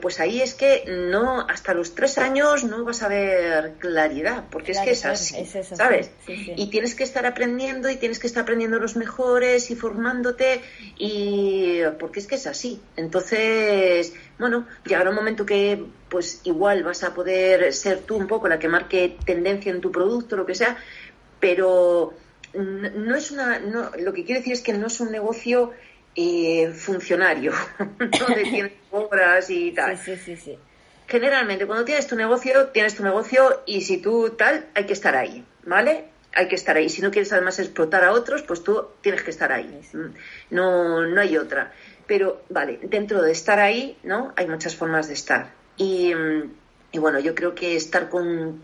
pues ahí es que no, hasta los tres años no vas a ver claridad, porque es que es así, ¿sabes? Y tienes que estar aprendiendo y tienes que estar aprendiendo los mejores y formándote, y porque es que es así. Entonces, bueno, llegará un momento que pues igual vas a poder ser tú un poco la que marque tendencia en tu producto, lo que sea, pero no es una, no, lo que quiero decir es que no es un negocio eh, funcionario, donde tienes obras y tal. Sí, sí, sí, Generalmente, cuando tienes tu negocio, tienes tu negocio y si tú tal, hay que estar ahí, ¿vale? Hay que estar ahí. Si no quieres además explotar a otros, pues tú tienes que estar ahí. No, no hay otra. Pero, vale, dentro de estar ahí, ¿no? Hay muchas formas de estar. Y, mm, y bueno, yo creo que estar con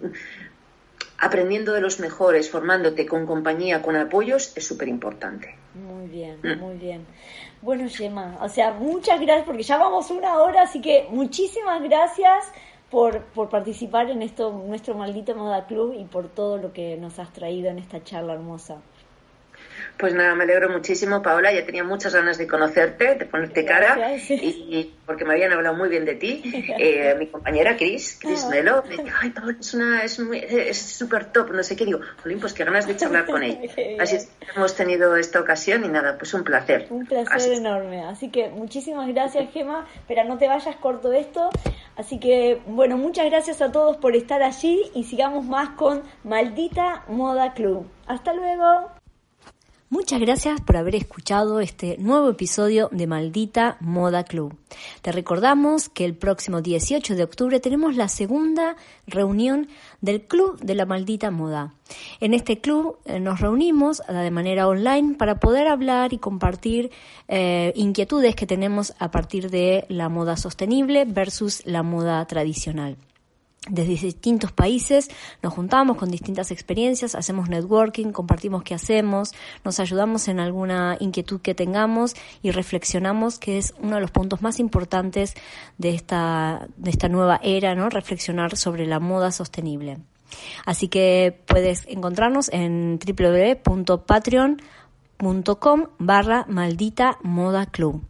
aprendiendo de los mejores, formándote con compañía, con apoyos, es súper importante. Muy bien, mm. muy bien. Bueno, Gemma, o sea, muchas gracias, porque ya vamos una hora, así que muchísimas gracias por, por participar en esto, nuestro maldito Moda Club y por todo lo que nos has traído en esta charla hermosa. Pues nada, me alegro muchísimo, Paola. Ya tenía muchas ganas de conocerte, de ponerte cara, y, porque me habían hablado muy bien de ti. Eh, mi compañera Cris, Cris ah. Melo, me dijo, ay, Paola, es una, es súper top, no sé qué. Digo, Jolín, pues qué ganas de charlar con ella. Así es, hemos tenido esta ocasión y nada, pues un placer. Un placer enorme. Así que muchísimas gracias, Gema. Pero no te vayas corto esto. Así que, bueno, muchas gracias a todos por estar allí y sigamos más con Maldita Moda Club. Hasta luego. Muchas gracias por haber escuchado este nuevo episodio de Maldita Moda Club. Te recordamos que el próximo 18 de octubre tenemos la segunda reunión del Club de la Maldita Moda. En este club eh, nos reunimos eh, de manera online para poder hablar y compartir eh, inquietudes que tenemos a partir de la moda sostenible versus la moda tradicional desde distintos países, nos juntamos con distintas experiencias, hacemos networking, compartimos qué hacemos, nos ayudamos en alguna inquietud que tengamos y reflexionamos, que es uno de los puntos más importantes de esta, de esta nueva era, ¿no? Reflexionar sobre la moda sostenible. Así que puedes encontrarnos en www.patreon.com barra maldita moda club.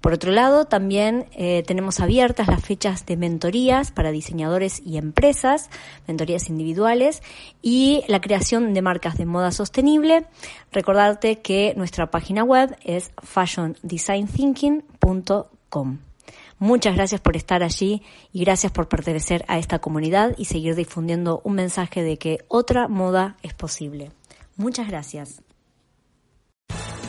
Por otro lado, también eh, tenemos abiertas las fechas de mentorías para diseñadores y empresas, mentorías individuales y la creación de marcas de moda sostenible. Recordarte que nuestra página web es fashiondesignthinking.com. Muchas gracias por estar allí y gracias por pertenecer a esta comunidad y seguir difundiendo un mensaje de que otra moda es posible. Muchas gracias.